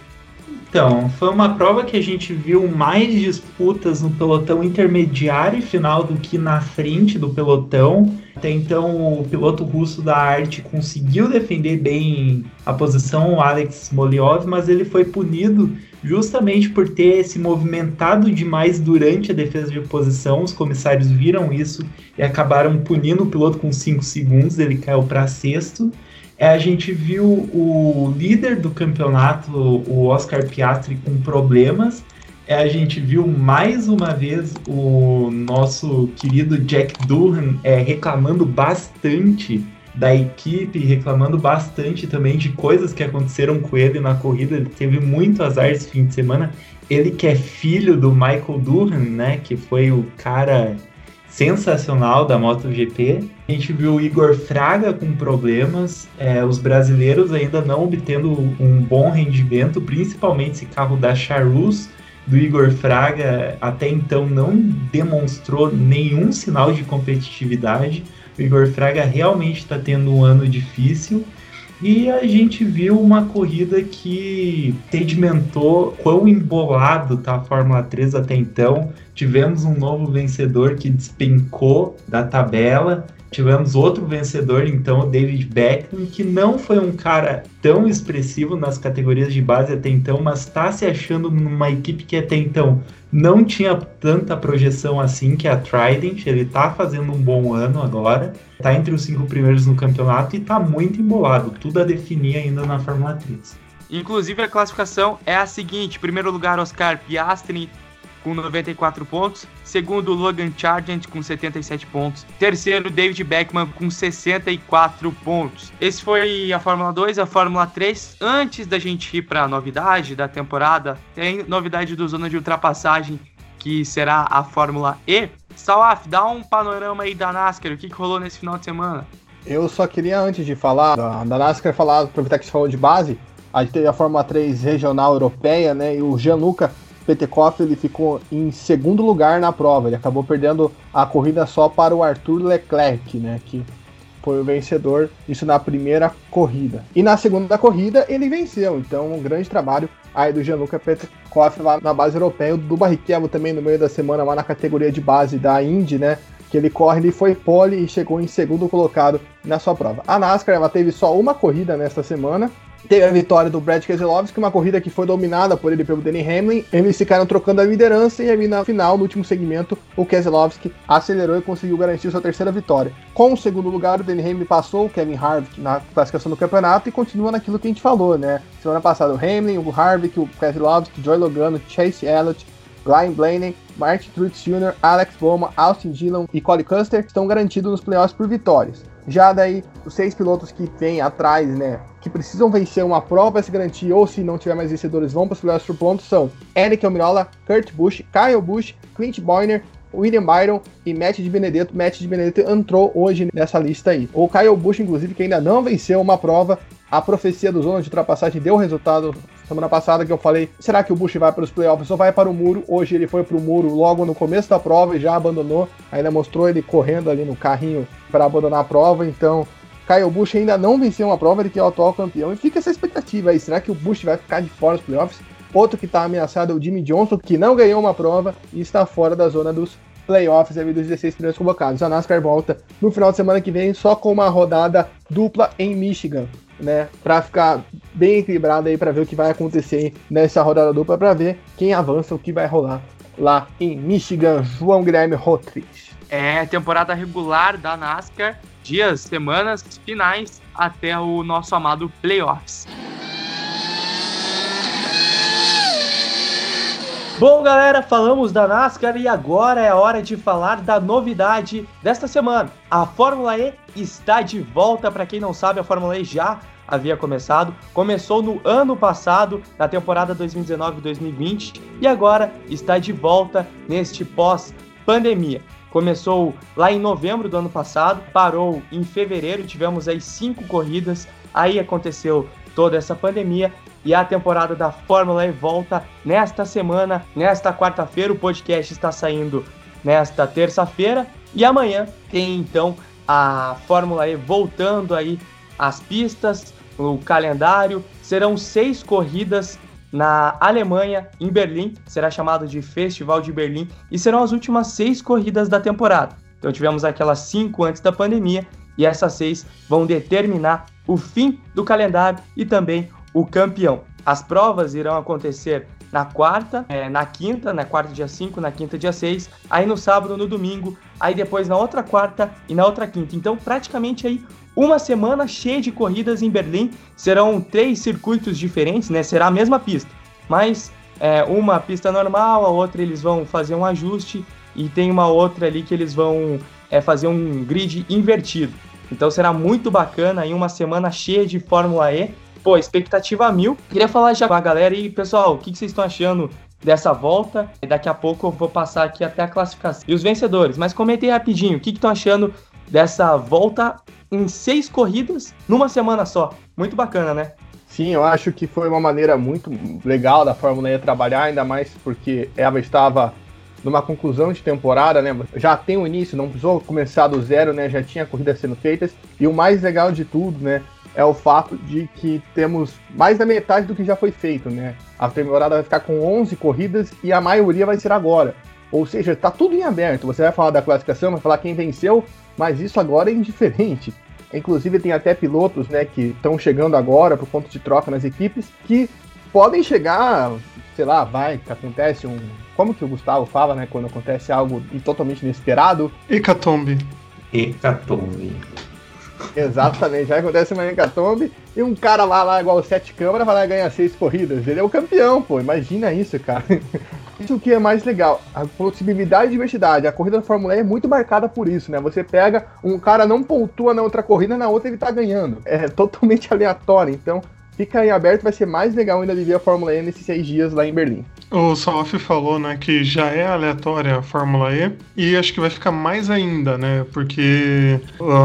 Então, foi uma prova que a gente viu mais disputas no pelotão intermediário e final do que na frente do pelotão. Até então, o piloto russo da arte conseguiu defender bem a posição, o Alex Moliov, mas ele foi punido justamente por ter se movimentado demais durante a defesa de posição. Os comissários viram isso e acabaram punindo o piloto com 5 segundos, ele caiu para sexto. É, a gente viu o líder do campeonato, o Oscar Piastri, com problemas. É, a gente viu mais uma vez o nosso querido Jack Durham é, reclamando bastante da equipe, reclamando bastante também de coisas que aconteceram com ele na corrida. Ele teve muito azar esse fim de semana. Ele que é filho do Michael Durham, né, que foi o cara sensacional da MotoGP. A gente viu o Igor Fraga com problemas, é, os brasileiros ainda não obtendo um bom rendimento, principalmente esse carro da Charus do Igor Fraga até então não demonstrou nenhum sinal de competitividade. O Igor Fraga realmente está tendo um ano difícil. E a gente viu uma corrida que sedimentou quão embolado tá a Fórmula 3 até então. Tivemos um novo vencedor que despencou da tabela. Tivemos outro vencedor, então, o David Beckham, que não foi um cara tão expressivo nas categorias de base até então, mas está se achando numa equipe que até então não tinha tanta projeção assim, que é a Trident. Ele está fazendo um bom ano agora, está entre os cinco primeiros no campeonato e está muito embolado. Tudo a definir ainda na Fórmula 3. Inclusive, a classificação é a seguinte: primeiro lugar, Oscar Piastri, com 94 pontos. Segundo, Logan Sargent com 77 pontos. Terceiro, David Beckman com 64 pontos. Esse foi a Fórmula 2, a Fórmula 3. Antes da gente ir para a novidade da temporada, tem novidade do Zona de Ultrapassagem, que será a Fórmula E. Salaf, dá um panorama aí da NASCAR, o que, que rolou nesse final de semana? Eu só queria, antes de falar da, da NASCAR, falar, aproveitar que você falou de base, a gente teve a Fórmula 3 regional europeia, né? E o Gianluca Petekoff ele ficou em segundo lugar na prova. Ele acabou perdendo a corrida só para o Arthur Leclerc, né? Que foi o vencedor, isso na primeira corrida. E na segunda corrida ele venceu, então um grande trabalho aí do Gianluca Petekoff lá na base europeia, do Barrichello também no meio da semana lá na categoria de base da Indy, né? Que ele corre, ele foi pole e chegou em segundo colocado na sua prova. A NASCAR ela teve só uma corrida nesta semana, Teve a vitória do Brad Keselowski, uma corrida que foi dominada por ele pelo Danny Hamlin. Eles ficaram trocando a liderança e aí na final, no último segmento, o Keselowski acelerou e conseguiu garantir sua terceira vitória. Com o segundo lugar, o Danny Hamlin passou o Kevin Harvick na classificação do campeonato e continua naquilo que a gente falou, né? Semana passada o Hamlin, o Harvick, o Keselowski, Joy Logano, Chase Elliott, Ryan Blaney, Martin Truex Jr., Alex Bowman, Austin Dillon e Cole Custer estão garantidos nos playoffs por vitórias. Já daí, os seis pilotos que vêm atrás, né, que precisam vencer uma prova se garantir, ou se não tiver mais vencedores, vão para os playoffs por pontos, são Eric Almirola, Kurt Busch, Kyle Busch, Clint Boyner, William Byron e Matt de Benedetto. Matt de Benedetto entrou hoje nessa lista aí. O Kyle Busch, inclusive, que ainda não venceu uma prova, a profecia do zona de ultrapassagem deu resultado semana passada que eu falei, será que o Bush vai para os playoffs ou vai para o muro? Hoje ele foi para o muro logo no começo da prova e já abandonou. Ainda mostrou ele correndo ali no carrinho para abandonar a prova. Então, Kyle Bush ainda não venceu uma prova, ele que é o atual campeão. E fica essa expectativa aí, será que o Bush vai ficar de fora dos playoffs? Outro que está ameaçado é o Jimmy Johnson, que não ganhou uma prova e está fora da zona dos playoffs aí dos 16 primeiros convocados. A NASCAR volta no final de semana que vem só com uma rodada dupla em Michigan né, para ficar bem equilibrado aí para ver o que vai acontecer nessa rodada dupla para ver quem avança, o que vai rolar lá em Michigan, João Guilherme Rotrich. É temporada regular da NASCAR, dias, semanas finais até o nosso amado playoffs. Bom, galera, falamos da NASCAR e agora é hora de falar da novidade desta semana. A Fórmula E está de volta. Para quem não sabe, a Fórmula E já havia começado. Começou no ano passado, na temporada 2019-2020, e agora está de volta neste pós-pandemia. Começou lá em novembro do ano passado, parou em fevereiro, tivemos aí cinco corridas, aí aconteceu toda essa pandemia e a temporada da Fórmula E volta nesta semana, nesta quarta-feira. O podcast está saindo nesta terça-feira e amanhã tem então a Fórmula E voltando aí às pistas, o calendário. Serão seis corridas na Alemanha, em Berlim, será chamado de Festival de Berlim, e serão as últimas seis corridas da temporada. Então tivemos aquelas cinco antes da pandemia, e essas seis vão determinar o fim do calendário e também o campeão. As provas irão acontecer na quarta, é, na quinta, na quarta dia 5, na quinta dia 6, aí no sábado, no domingo, aí depois na outra quarta e na outra quinta. Então, praticamente aí uma semana cheia de corridas em Berlim. Serão três circuitos diferentes, né? Será a mesma pista, mas é, uma pista normal, a outra eles vão fazer um ajuste e tem uma outra ali que eles vão é, fazer um grid invertido. Então será muito bacana aí uma semana cheia de Fórmula E pô, expectativa mil. Queria falar já com a galera e, pessoal, o que, que vocês estão achando dessa volta? Daqui a pouco eu vou passar aqui até a classificação. E os vencedores, mas comentei rapidinho, o que estão achando dessa volta em seis corridas numa semana só? Muito bacana, né? Sim, eu acho que foi uma maneira muito legal da Fórmula E trabalhar, ainda mais porque ela estava numa conclusão de temporada, né? Já tem o início, não precisou começar do zero, né? Já tinha corridas sendo feitas. E o mais legal de tudo, né? É o fato de que temos mais da metade do que já foi feito, né? A temporada vai ficar com 11 corridas e a maioria vai ser agora. Ou seja, está tudo em aberto. Você vai falar da classificação, vai falar quem venceu, mas isso agora é indiferente. Inclusive tem até pilotos, né, que estão chegando agora por ponto de troca nas equipes, que podem chegar, sei lá, vai, que acontece um, como que o Gustavo fala, né, quando acontece algo totalmente inesperado? Hecatombe. Hecatombe. Exatamente, já acontece uma hecatombe e um cara lá, lá igual sete câmeras, vai lá e ganha seis corridas. Ele é o campeão, pô. Imagina isso, cara. *laughs* Isso que é mais legal, a possibilidade de diversidade. A corrida da Fórmula E é muito marcada por isso, né? Você pega, um cara não pontua na outra corrida, na outra ele tá ganhando. É totalmente *laughs* aleatório, então fica aí aberto, vai ser mais legal ainda viver a Fórmula E nesses seis dias lá em Berlim. O Salaf falou, né, que já é aleatória a Fórmula E e acho que vai ficar mais ainda, né, porque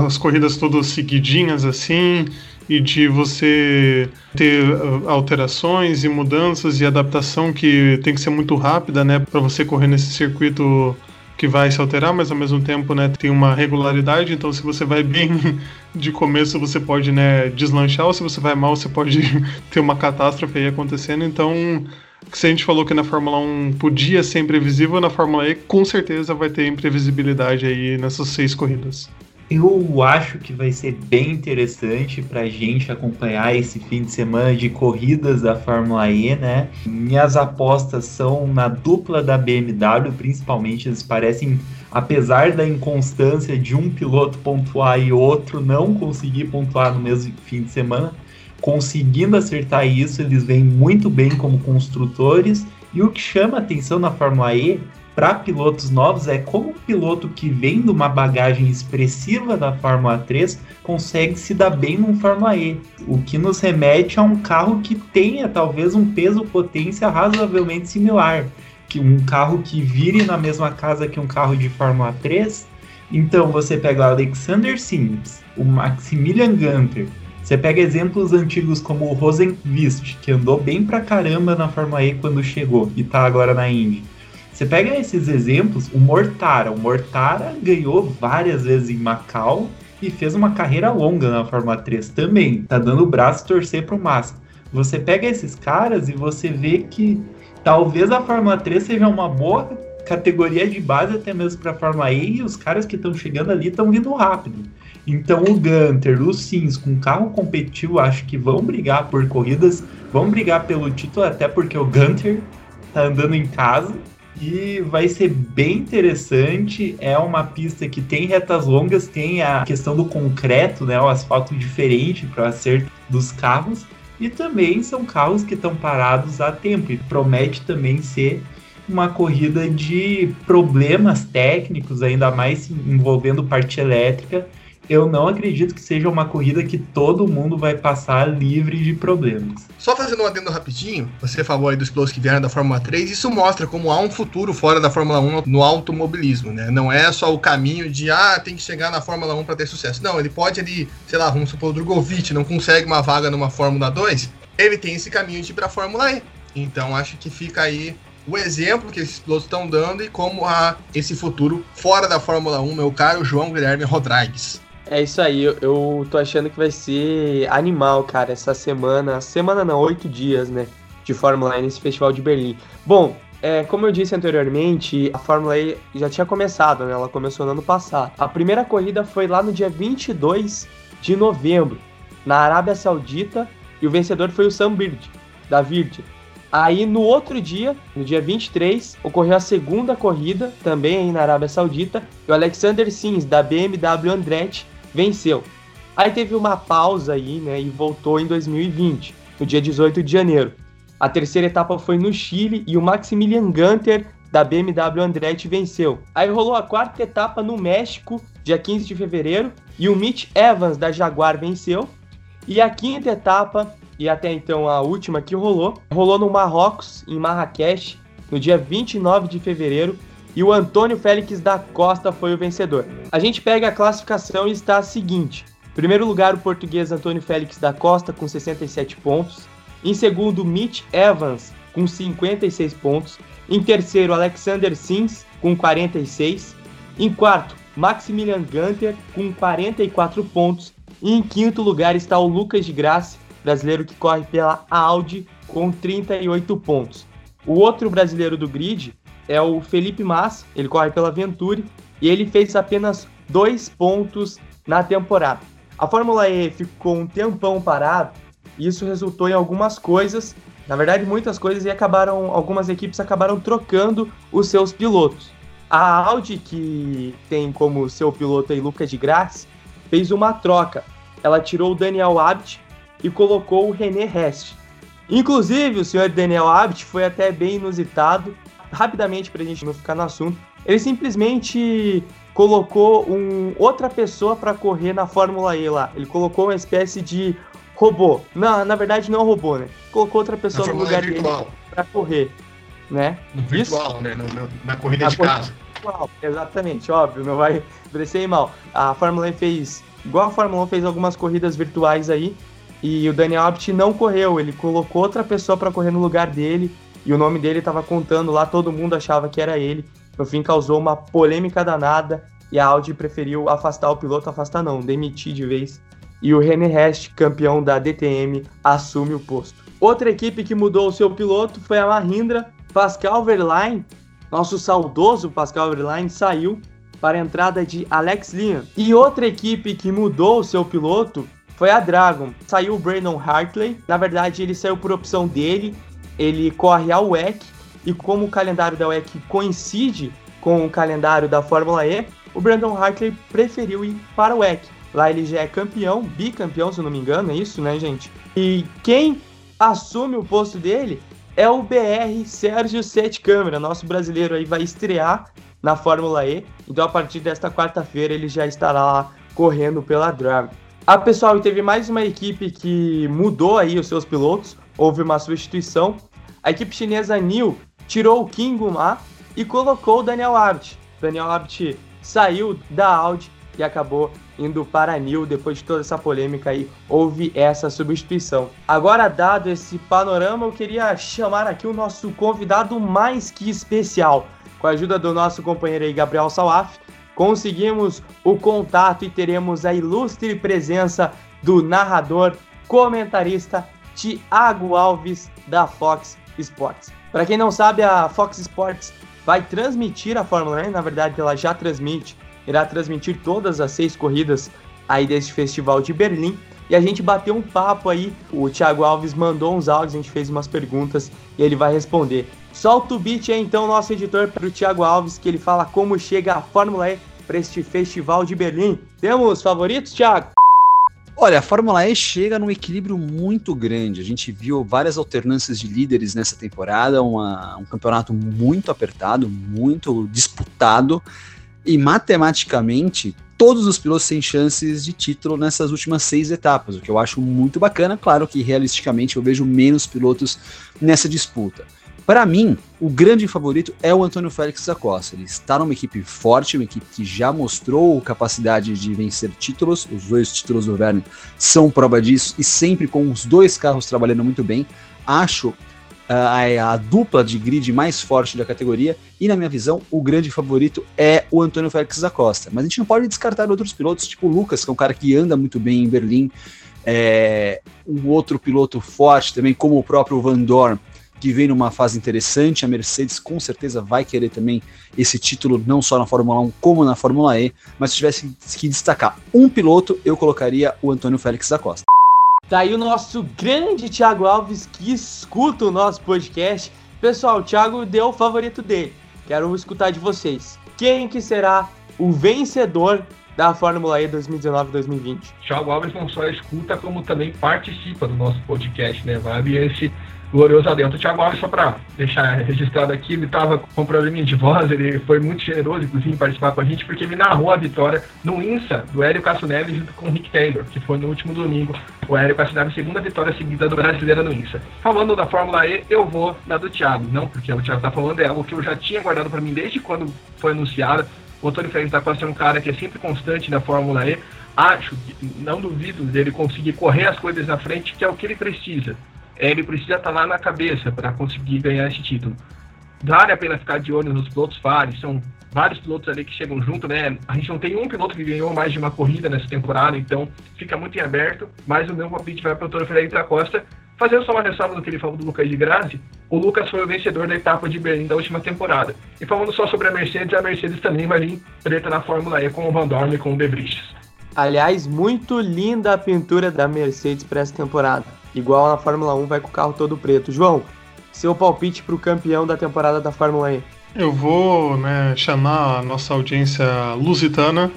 as corridas todas seguidinhas assim e de você ter uh, alterações e mudanças e adaptação que tem que ser muito rápida, né, para você correr nesse circuito que vai se alterar, mas ao mesmo tempo, né, tem uma regularidade, então se você vai bem *laughs* de começo, você pode, né, deslanchar, ou se você vai mal, você pode *laughs* ter uma catástrofe aí acontecendo, então se a gente falou que na Fórmula 1 podia ser imprevisível, na Fórmula E com certeza vai ter imprevisibilidade aí nessas seis corridas. Eu acho que vai ser bem interessante para a gente acompanhar esse fim de semana de corridas da Fórmula E, né? Minhas apostas são na dupla da BMW, principalmente. Eles parecem, apesar da inconstância de um piloto pontuar e outro não conseguir pontuar no mesmo fim de semana, conseguindo acertar isso, eles vêm muito bem como construtores. E o que chama atenção na Fórmula E para pilotos novos é como um piloto que vem de uma bagagem expressiva da Fórmula 3 consegue se dar bem no Fórmula E, o que nos remete a um carro que tenha talvez um peso potência razoavelmente similar, que um carro que vire na mesma casa que um carro de Fórmula 3. Então você pega o Alexander Sims, o Maximilian Gunter, você pega exemplos antigos como o Rosenqvist, que andou bem pra caramba na Fórmula E quando chegou e tá agora na Indy. Você pega esses exemplos, o Mortara. O Mortara ganhou várias vezes em Macau e fez uma carreira longa na Fórmula 3 também. Tá dando o braço torcer pro Massa. Você pega esses caras e você vê que talvez a Fórmula 3 seja uma boa categoria de base até mesmo para a Fórmula E e os caras que estão chegando ali estão vindo rápido. Então o Gunter, o Sims com carro competitivo, acho que vão brigar por corridas, vão brigar pelo título, até porque o Gunter tá andando em casa e vai ser bem interessante. É uma pista que tem retas longas, tem a questão do concreto, né, o asfalto diferente para o acerto dos carros. E também são carros que estão parados há tempo e promete também ser uma corrida de problemas técnicos, ainda mais envolvendo parte elétrica eu não acredito que seja uma corrida que todo mundo vai passar livre de problemas. Só fazendo um adendo rapidinho, você falou aí dos pilotos que vieram da Fórmula 3, isso mostra como há um futuro fora da Fórmula 1 no automobilismo, né? Não é só o caminho de, ah, tem que chegar na Fórmula 1 para ter sucesso. Não, ele pode ali, sei lá, vamos supor, o Drogovic não consegue uma vaga numa Fórmula 2, ele tem esse caminho de ir para a Fórmula E. Então acho que fica aí o exemplo que esses pilotos estão dando e como há esse futuro fora da Fórmula 1, meu caro João Guilherme Rodrigues. É isso aí, eu, eu tô achando que vai ser animal, cara, essa semana. Semana não, oito dias, né? De Fórmula E nesse Festival de Berlim. Bom, é, como eu disse anteriormente, a Fórmula E já tinha começado, né? Ela começou no ano passado. A primeira corrida foi lá no dia 22 de novembro, na Arábia Saudita, e o vencedor foi o Sam Bird, da Virgin. Aí no outro dia, no dia 23, ocorreu a segunda corrida, também aí na Arábia Saudita, e o Alexander Sims, da BMW Andretti, venceu. Aí teve uma pausa aí, né, e voltou em 2020, no dia 18 de janeiro. A terceira etapa foi no Chile e o Maximilian Gunter da BMW Andretti venceu. Aí rolou a quarta etapa no México, dia 15 de fevereiro, e o Mitch Evans da Jaguar venceu. E a quinta etapa, e até então a última que rolou, rolou no Marrocos, em Marrakech, no dia 29 de fevereiro, e o Antônio Félix da Costa foi o vencedor. A gente pega a classificação e está a seguinte: primeiro lugar, o português Antônio Félix da Costa com 67 pontos. Em segundo, Mitch Evans com 56 pontos. Em terceiro, Alexander Sims com 46. Em quarto, Maximilian Gunter com 44 pontos. E em quinto lugar está o Lucas de Graça, brasileiro que corre pela Audi com 38 pontos. O outro brasileiro do grid é o Felipe Massa, ele corre pela Venturi e ele fez apenas dois pontos na temporada. A Fórmula E ficou um tempão parado e isso resultou em algumas coisas, na verdade muitas coisas, e acabaram algumas equipes acabaram trocando os seus pilotos. A Audi, que tem como seu piloto aí Lucas de Graça, fez uma troca. Ela tirou o Daniel Abt e colocou o René Rest. Inclusive, o senhor Daniel Abt foi até bem inusitado rapidamente para a gente não ficar no assunto, ele simplesmente colocou um, outra pessoa para correr na Fórmula E lá. Ele colocou uma espécie de robô. Na, na verdade, não é um robô, né? Colocou outra pessoa no lugar dele para correr, né? No virtual, Isso? né? Na, na corrida na de casa. Virtual, exatamente, óbvio, não vai parecer mal. A Fórmula E fez, igual a Fórmula 1 fez algumas corridas virtuais aí, e o Daniel Abt não correu, ele colocou outra pessoa para correr no lugar dele e o nome dele estava contando lá, todo mundo achava que era ele. No fim, causou uma polêmica danada e a Audi preferiu afastar o piloto, afastar não, demitir de vez. E o René Rest, campeão da DTM, assume o posto. Outra equipe que mudou o seu piloto foi a Mahindra. Pascal Verlaine, nosso saudoso Pascal Verlaine, saiu. para a entrada de Alex Liam. E outra equipe que mudou o seu piloto foi a Dragon. Saiu o Brandon Hartley. Na verdade, ele saiu por opção dele. Ele corre a WEC. E como o calendário da WEC coincide com o calendário da Fórmula E, o Brandon Hartley preferiu ir para o WEC. Lá ele já é campeão, bicampeão, se não me engano, é isso, né, gente? E quem assume o posto dele é o BR Sérgio Sete Câmara, nosso brasileiro aí vai estrear na Fórmula E. Então a partir desta quarta-feira ele já estará lá correndo pela Dragon. A pessoal teve mais uma equipe que mudou aí os seus pilotos, houve uma substituição. A equipe chinesa New tirou o King Ma e colocou o Daniel Abt. Daniel Abt saiu da Audi e acabou indo para a New depois de toda essa polêmica aí, houve essa substituição. Agora, dado esse panorama, eu queria chamar aqui o nosso convidado mais que especial. Com a ajuda do nosso companheiro aí, Gabriel Salaf, conseguimos o contato e teremos a ilustre presença do narrador, comentarista Tiago Alves da Fox Sports. Para quem não sabe, a Fox Sports vai transmitir a Fórmula 1, na verdade ela já transmite, irá transmitir todas as seis corridas aí desse festival de Berlim. E a gente bateu um papo aí, o Thiago Alves mandou uns áudios, a gente fez umas perguntas e ele vai responder. Solta o beat aí então, nosso editor, para o Thiago Alves, que ele fala como chega a Fórmula E para este festival de Berlim. Temos favoritos, Thiago? Olha, a Fórmula E chega num equilíbrio muito grande. A gente viu várias alternâncias de líderes nessa temporada, uma, um campeonato muito apertado, muito disputado, e matematicamente todos os pilotos têm chances de título nessas últimas seis etapas, o que eu acho muito bacana. Claro que realisticamente eu vejo menos pilotos nessa disputa. Para mim, o grande favorito é o Antônio Félix da Costa. Ele está numa equipe forte, uma equipe que já mostrou capacidade de vencer títulos. Os dois títulos do Verne são prova disso e sempre com os dois carros trabalhando muito bem. Acho a, a, dupla de grid mais forte da categoria e, na minha visão, o grande favorito é o Antônio Félix da Costa. Mas a gente não pode descartar outros pilotos, tipo o Lucas, que é um cara que anda muito bem em Berlim. É, um outro piloto forte também, como o próprio Van Dorn, que vem numa fase interessante. A Mercedes com certeza vai querer também esse título, não só na Fórmula 1, como na Fórmula E. Mas se tivesse que destacar um piloto, eu colocaria o Antônio Félix da Costa. Tá aí o nosso grande Thiago Alves que escuta o nosso podcast. Pessoal, o Thiago deu o favorito dele. Quero escutar de vocês. Quem que será o vencedor da Fórmula E 2019-2020? Thiago Alves não só escuta, como também participa do nosso podcast, né? Vai esse glorioso adentro. O Thiago Alves, só para deixar registrado aqui, ele estava com probleminha de voz, ele foi muito generoso, inclusive, em participar com a gente, porque ele narrou a vitória no INSA do Hélio Castro Neves junto com o Rick Taylor, que foi no último domingo. O Hélio Castro Neves, segunda vitória seguida do brasileiro no INSA. Falando da Fórmula E, eu vou na do Thiago, não porque o Thiago está falando, é algo que eu já tinha guardado para mim desde quando foi anunciada. O Antônio Félix da Costa é um cara que é sempre constante na Fórmula E. Acho, não duvido dele conseguir correr as coisas na frente, que é o que ele precisa ele precisa estar lá na cabeça para conseguir ganhar esse título. Vale a pena ficar de olho nos pilotos Fares, são vários pilotos ali que chegam junto, né? A gente não tem um piloto que ganhou mais de uma corrida nessa temporada, então fica muito em aberto. Mas o meu palpite vai para o Toro Frederico da Costa. Fazendo só uma ressalva do que ele falou do Lucas de Grazi, o Lucas foi o vencedor da etapa de Berlim da última temporada. E falando só sobre a Mercedes, a Mercedes também vai vir preta na Fórmula E com o Van Dorn e com o De Vries. Aliás, muito linda a pintura da Mercedes para essa temporada igual na Fórmula 1, vai com o carro todo preto. João, seu palpite para o campeão da temporada da Fórmula E? Eu vou né, chamar a nossa audiência lusitana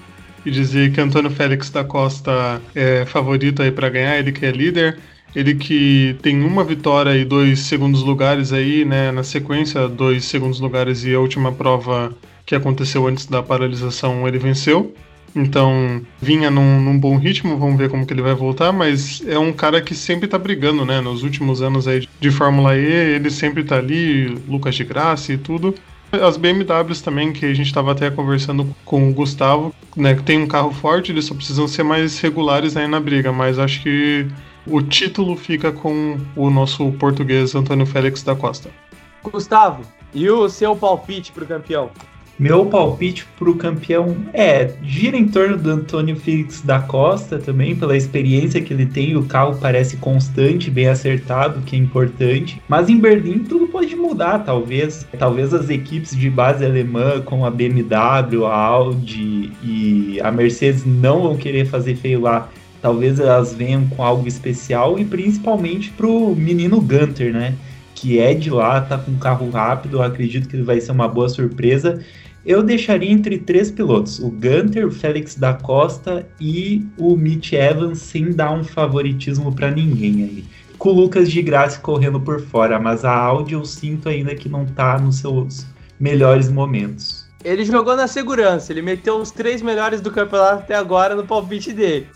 e dizer que Antônio Félix da Costa é favorito aí para ganhar, ele que é líder. Ele que tem uma vitória e dois segundos lugares aí, né, na sequência, dois segundos lugares e a última prova que aconteceu antes da paralisação ele venceu. Então, vinha num, num, bom ritmo, vamos ver como que ele vai voltar, mas é um cara que sempre tá brigando, né? Nos últimos anos aí de Fórmula E, ele sempre tá ali, Lucas de Graça e tudo. As BMWs também, que a gente estava até conversando com o Gustavo, né? Que tem um carro forte, eles só precisam ser mais regulares aí na briga, mas acho que o título fica com o nosso português Antônio Félix da Costa. Gustavo, e o seu palpite pro campeão? Meu palpite pro campeão é gira em torno do Antônio Felix da Costa também, pela experiência que ele tem. O carro parece constante, bem acertado, que é importante. Mas em Berlim tudo pode mudar, talvez. Talvez as equipes de base alemã, como a BMW, a Audi e a Mercedes, não vão querer fazer feio lá. Talvez elas venham com algo especial e principalmente pro menino Gunter, né? Que é de lá, tá com carro rápido, acredito que vai ser uma boa surpresa. Eu deixaria entre três pilotos: o Gunter, o Félix da Costa e o Mitch Evans, sem dar um favoritismo para ninguém aí. Com o Lucas de Graça correndo por fora, mas a Audi eu sinto ainda que não tá nos seus melhores momentos. Ele jogou na segurança, ele meteu os três melhores do campeonato até agora no palpite dele.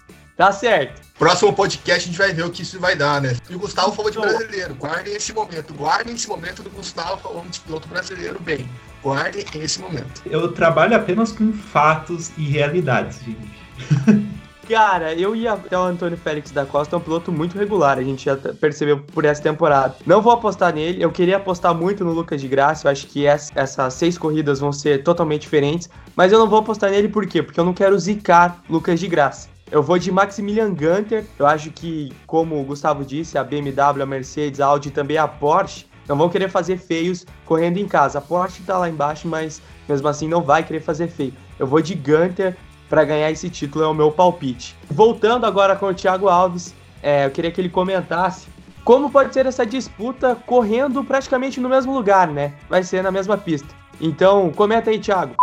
Tá certo. Próximo podcast a gente vai ver o que isso vai dar, né? E o Gustavo falou de brasileiro. Guardem esse momento. Guardem esse momento do Gustavo falando de piloto brasileiro bem. Guardem esse momento. Eu trabalho apenas com fatos e realidades, gente. *laughs* Cara, eu ia até o Antônio Félix da Costa, é um piloto muito regular, a gente já percebeu por essa temporada. Não vou apostar nele, eu queria apostar muito no Lucas de Graça, eu acho que essa, essas seis corridas vão ser totalmente diferentes, mas eu não vou apostar nele por quê? Porque eu não quero zicar Lucas de Graça. Eu vou de Maximilian Gunter. Eu acho que, como o Gustavo disse, a BMW, a Mercedes, a Audi também a Porsche não vão querer fazer feios correndo em casa. A Porsche tá lá embaixo, mas mesmo assim não vai querer fazer feio. Eu vou de Gunter para ganhar esse título, é o meu palpite. Voltando agora com o Thiago Alves, é, eu queria que ele comentasse como pode ser essa disputa correndo praticamente no mesmo lugar, né? Vai ser na mesma pista. Então, comenta aí, Thiago.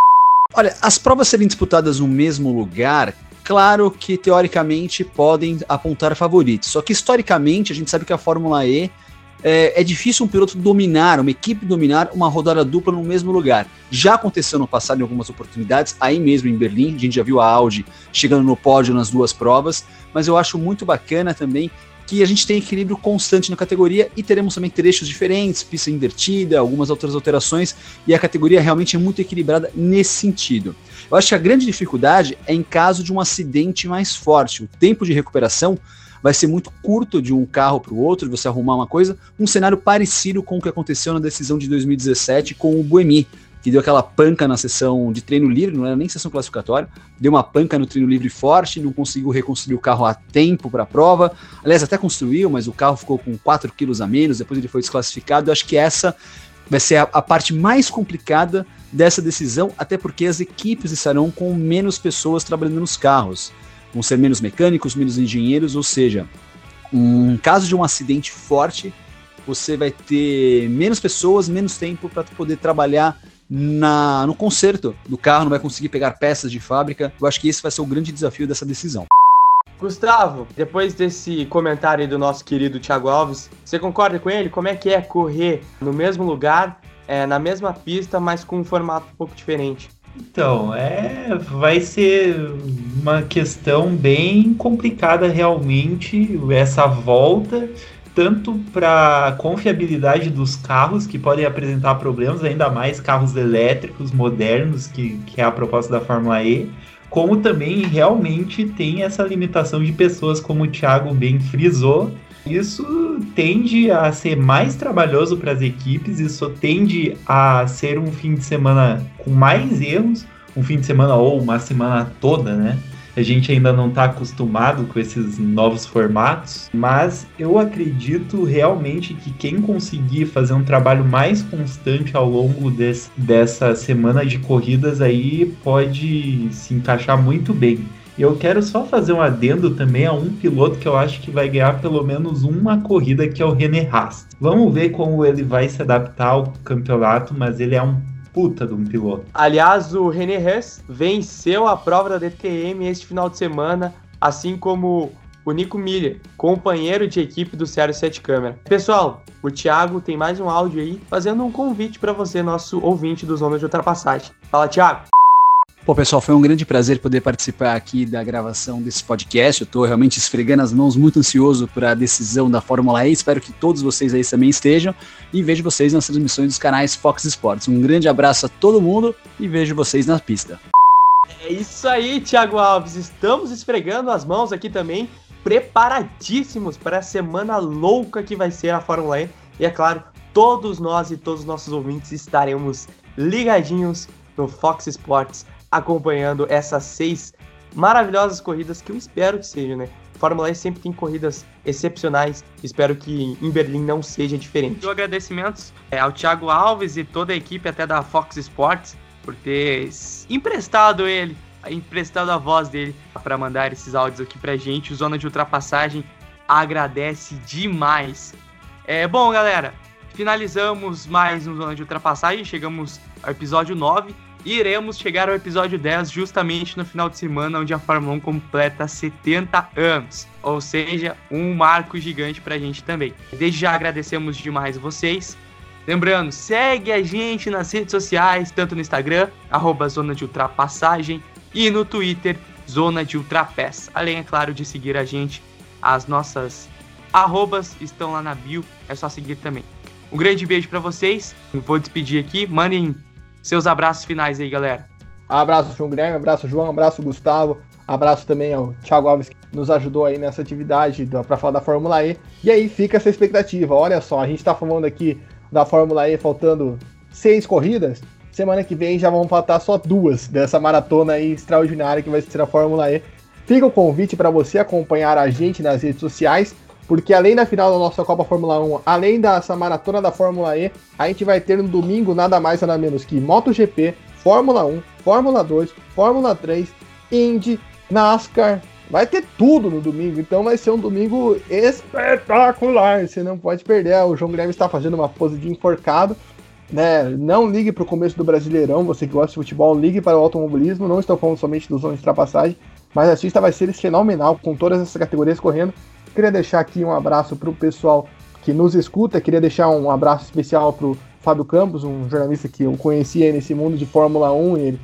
Olha, as provas serem disputadas no mesmo lugar Claro que teoricamente podem apontar favoritos, só que historicamente a gente sabe que a Fórmula E é, é, difícil um piloto dominar, uma equipe dominar uma rodada dupla no mesmo lugar. Já aconteceu no passado em algumas oportunidades, aí mesmo em Berlim, a gente já viu a Audi chegando no pódio nas duas provas, mas eu acho muito bacana também que a gente tem equilíbrio constante na categoria e teremos também trechos diferentes, pista invertida, algumas outras alterações, e a categoria realmente é muito equilibrada nesse sentido. Eu acho que a grande dificuldade é em caso de um acidente mais forte. O tempo de recuperação vai ser muito curto de um carro para o outro, você arrumar uma coisa, um cenário parecido com o que aconteceu na decisão de 2017 com o Buemi, que deu aquela panca na sessão de treino livre, não era nem sessão classificatória, deu uma panca no treino livre forte, não conseguiu reconstruir o carro a tempo para a prova. Aliás, até construiu, mas o carro ficou com 4 quilos a menos, depois ele foi desclassificado. Eu acho que essa vai ser a, a parte mais complicada dessa decisão, até porque as equipes estarão com menos pessoas trabalhando nos carros. Vão ser menos mecânicos, menos engenheiros, ou seja, um caso de um acidente forte, você vai ter menos pessoas, menos tempo para poder trabalhar na, no conserto do carro, não vai conseguir pegar peças de fábrica. Eu acho que esse vai ser o grande desafio dessa decisão. Gustavo, depois desse comentário do nosso querido Thiago Alves, você concorda com ele? Como é que é correr no mesmo lugar, é, na mesma pista, mas com um formato um pouco diferente? Então, é, vai ser uma questão bem complicada realmente essa volta tanto para confiabilidade dos carros que podem apresentar problemas, ainda mais carros elétricos modernos, que, que é a proposta da Fórmula E, como também realmente tem essa limitação de pessoas, como o Thiago bem frisou. Isso tende a ser mais trabalhoso para as equipes, isso tende a ser um fim de semana com mais erros, um fim de semana ou uma semana toda, né? A gente ainda não está acostumado com esses novos formatos, mas eu acredito realmente que quem conseguir fazer um trabalho mais constante ao longo desse, dessa semana de corridas aí pode se encaixar muito bem. Eu quero só fazer um adendo também a um piloto que eu acho que vai ganhar pelo menos uma corrida, que é o René Rast. Vamos ver como ele vai se adaptar ao campeonato, mas ele é um puta de um piloto. Aliás, o René Hess venceu a prova da DTM este final de semana, assim como o Nico Miller, companheiro de equipe do Sério 7 Câmera. Pessoal, o Thiago tem mais um áudio aí fazendo um convite para você, nosso ouvinte do Zona de Ultrapassagem. Fala, Thiago! Pô, pessoal, foi um grande prazer poder participar aqui da gravação desse podcast. Eu estou realmente esfregando as mãos, muito ansioso para a decisão da Fórmula E. Espero que todos vocês aí também estejam. E vejo vocês nas transmissões dos canais Fox Sports. Um grande abraço a todo mundo e vejo vocês na pista. É isso aí, Thiago Alves. Estamos esfregando as mãos aqui também, preparadíssimos para a semana louca que vai ser a Fórmula E. E é claro, todos nós e todos os nossos ouvintes estaremos ligadinhos no Fox Sports, acompanhando essas seis maravilhosas corridas que eu espero que sejam, né? Fórmula E sempre tem corridas excepcionais. Espero que em Berlim não seja diferente. Agradecimentos é, ao Thiago Alves e toda a equipe até da Fox Sports por ter emprestado ele, emprestado a voz dele para mandar esses áudios aqui pra gente. O Zona de Ultrapassagem agradece demais. É bom, galera. Finalizamos mais um Zona de Ultrapassagem, chegamos ao episódio 9 e iremos chegar ao episódio 10 justamente no final de semana onde a Fórmula 1 completa 70 anos. Ou seja, um marco gigante pra gente também. Desde já agradecemos demais vocês. Lembrando, segue a gente nas redes sociais, tanto no Instagram, arroba Zona de Ultrapassagem, e no Twitter, Zona de Ultrapass. Além, é claro, de seguir a gente, as nossas arrobas estão lá na bio, é só seguir também. Um grande beijo para vocês, vou despedir aqui, mandem seus abraços finais aí, galera. Abraço, João Guilherme, abraço, João, abraço, Gustavo, abraço também ao Thiago Alves, que nos ajudou aí nessa atividade para falar da Fórmula E. E aí fica essa expectativa, olha só, a gente está falando aqui da Fórmula E faltando seis corridas, semana que vem já vão faltar só duas dessa maratona aí extraordinária que vai ser a Fórmula E. Fica o convite para você acompanhar a gente nas redes sociais, porque além da final da nossa Copa Fórmula 1, além dessa maratona da Fórmula E, a gente vai ter no domingo nada mais nada menos que MotoGP, Fórmula 1, Fórmula 2, Fórmula 3, Indy, NASCAR. Vai ter tudo no domingo, então vai ser um domingo espetacular. Você não pode perder. O João Guilherme está fazendo uma pose de enforcado. Né? Não ligue para o começo do Brasileirão, você que gosta de futebol, ligue para o automobilismo. Não estou falando somente dos zonas de ultrapassagem, mas a assista vai ser fenomenal com todas essas categorias correndo. Queria deixar aqui um abraço para o pessoal que nos escuta. Queria deixar um abraço especial para o Fábio Campos, um jornalista que eu conhecia nesse mundo de Fórmula 1. ele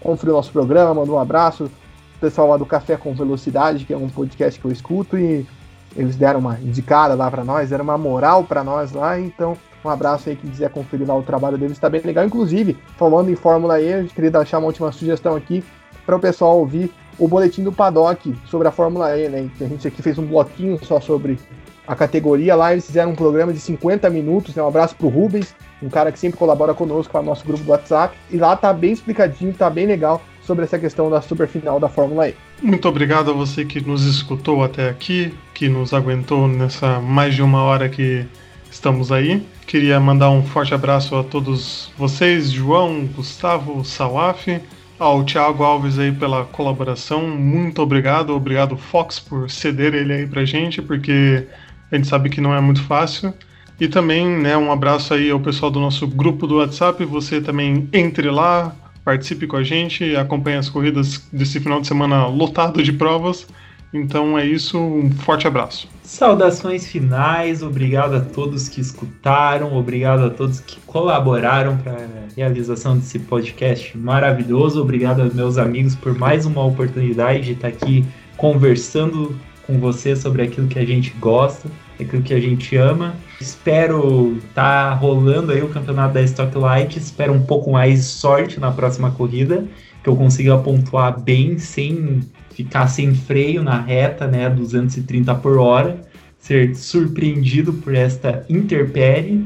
conferiu nosso programa, mandou um abraço. O pessoal lá do Café com Velocidade, que é um podcast que eu escuto, e eles deram uma indicada lá para nós, deram uma moral para nós lá. Então, um abraço aí que quiser conferir lá o trabalho deles, está bem legal. Inclusive, falando em Fórmula E, eu queria deixar uma última sugestão aqui para o pessoal ouvir o boletim do Paddock sobre a Fórmula E, né? A gente aqui fez um bloquinho só sobre a categoria lá, eles fizeram um programa de 50 minutos, né? Um abraço pro Rubens, um cara que sempre colabora conosco para o nosso grupo do WhatsApp, e lá tá bem explicadinho, tá bem legal sobre essa questão da super final da Fórmula E. Muito obrigado a você que nos escutou até aqui, que nos aguentou nessa mais de uma hora que estamos aí. Queria mandar um forte abraço a todos vocês, João, Gustavo, Salaf, ao Thiago Alves aí pela colaboração. Muito obrigado, obrigado Fox por ceder ele aí pra gente, porque a gente sabe que não é muito fácil. E também, né, um abraço aí ao pessoal do nosso grupo do WhatsApp. Você também entre lá, participe com a gente, acompanhe as corridas desse final de semana lotado de provas. Então é isso, um forte abraço. Saudações finais, obrigado a todos que escutaram, obrigado a todos que colaboraram para a realização desse podcast maravilhoso, obrigado aos meus amigos por mais uma oportunidade de estar aqui conversando com você sobre aquilo que a gente gosta, aquilo que a gente ama. Espero estar tá rolando aí o campeonato da Stocklight, espero um pouco mais sorte na próxima corrida, que eu consiga pontuar bem sem ficar sem freio na reta, né, 230 por hora, ser surpreendido por esta interpérie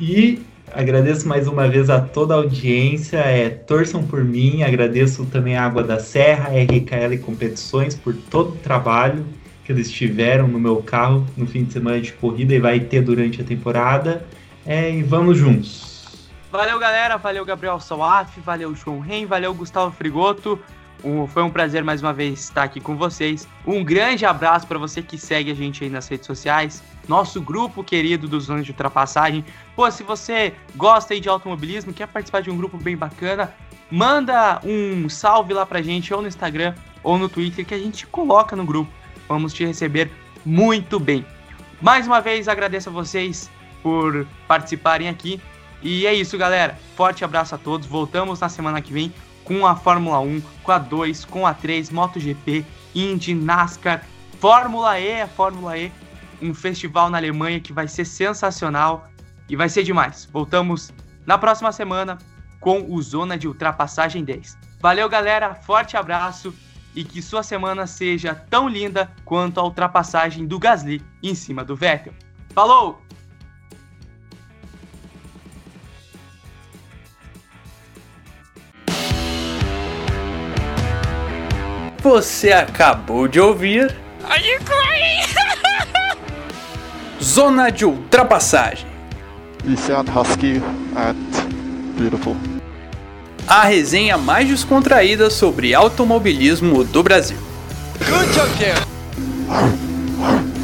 e agradeço mais uma vez a toda a audiência, é, torçam por mim, agradeço também a Água da Serra, RKL Competições por todo o trabalho que eles tiveram no meu carro no fim de semana de corrida e vai ter durante a temporada. É, e vamos juntos. Valeu, galera. Valeu, Gabriel Salaf. Valeu, João Ren. Valeu, Gustavo Frigoto. Um, foi um prazer mais uma vez estar aqui com vocês. Um grande abraço para você que segue a gente aí nas redes sociais, nosso grupo querido dos Zonas de Ultrapassagem. Pô, se você gosta aí de automobilismo, quer participar de um grupo bem bacana, manda um salve lá pra gente, ou no Instagram, ou no Twitter, que a gente coloca no grupo. Vamos te receber muito bem. Mais uma vez agradeço a vocês por participarem aqui. E é isso, galera. Forte abraço a todos. Voltamos na semana que vem com a Fórmula 1, com a 2, com a 3, MotoGP, Indy, NASCAR, Fórmula E, a Fórmula E, um festival na Alemanha que vai ser sensacional e vai ser demais. Voltamos na próxima semana com o Zona de Ultrapassagem 10. Valeu, galera, forte abraço e que sua semana seja tão linda quanto a ultrapassagem do Gasly em cima do Vettel. Falou! Você acabou de ouvir Are you crying? Zona de Ultrapassagem. Lysian Husky at Beautiful. A resenha mais descontraída sobre automobilismo do Brasil. Good job. *laughs*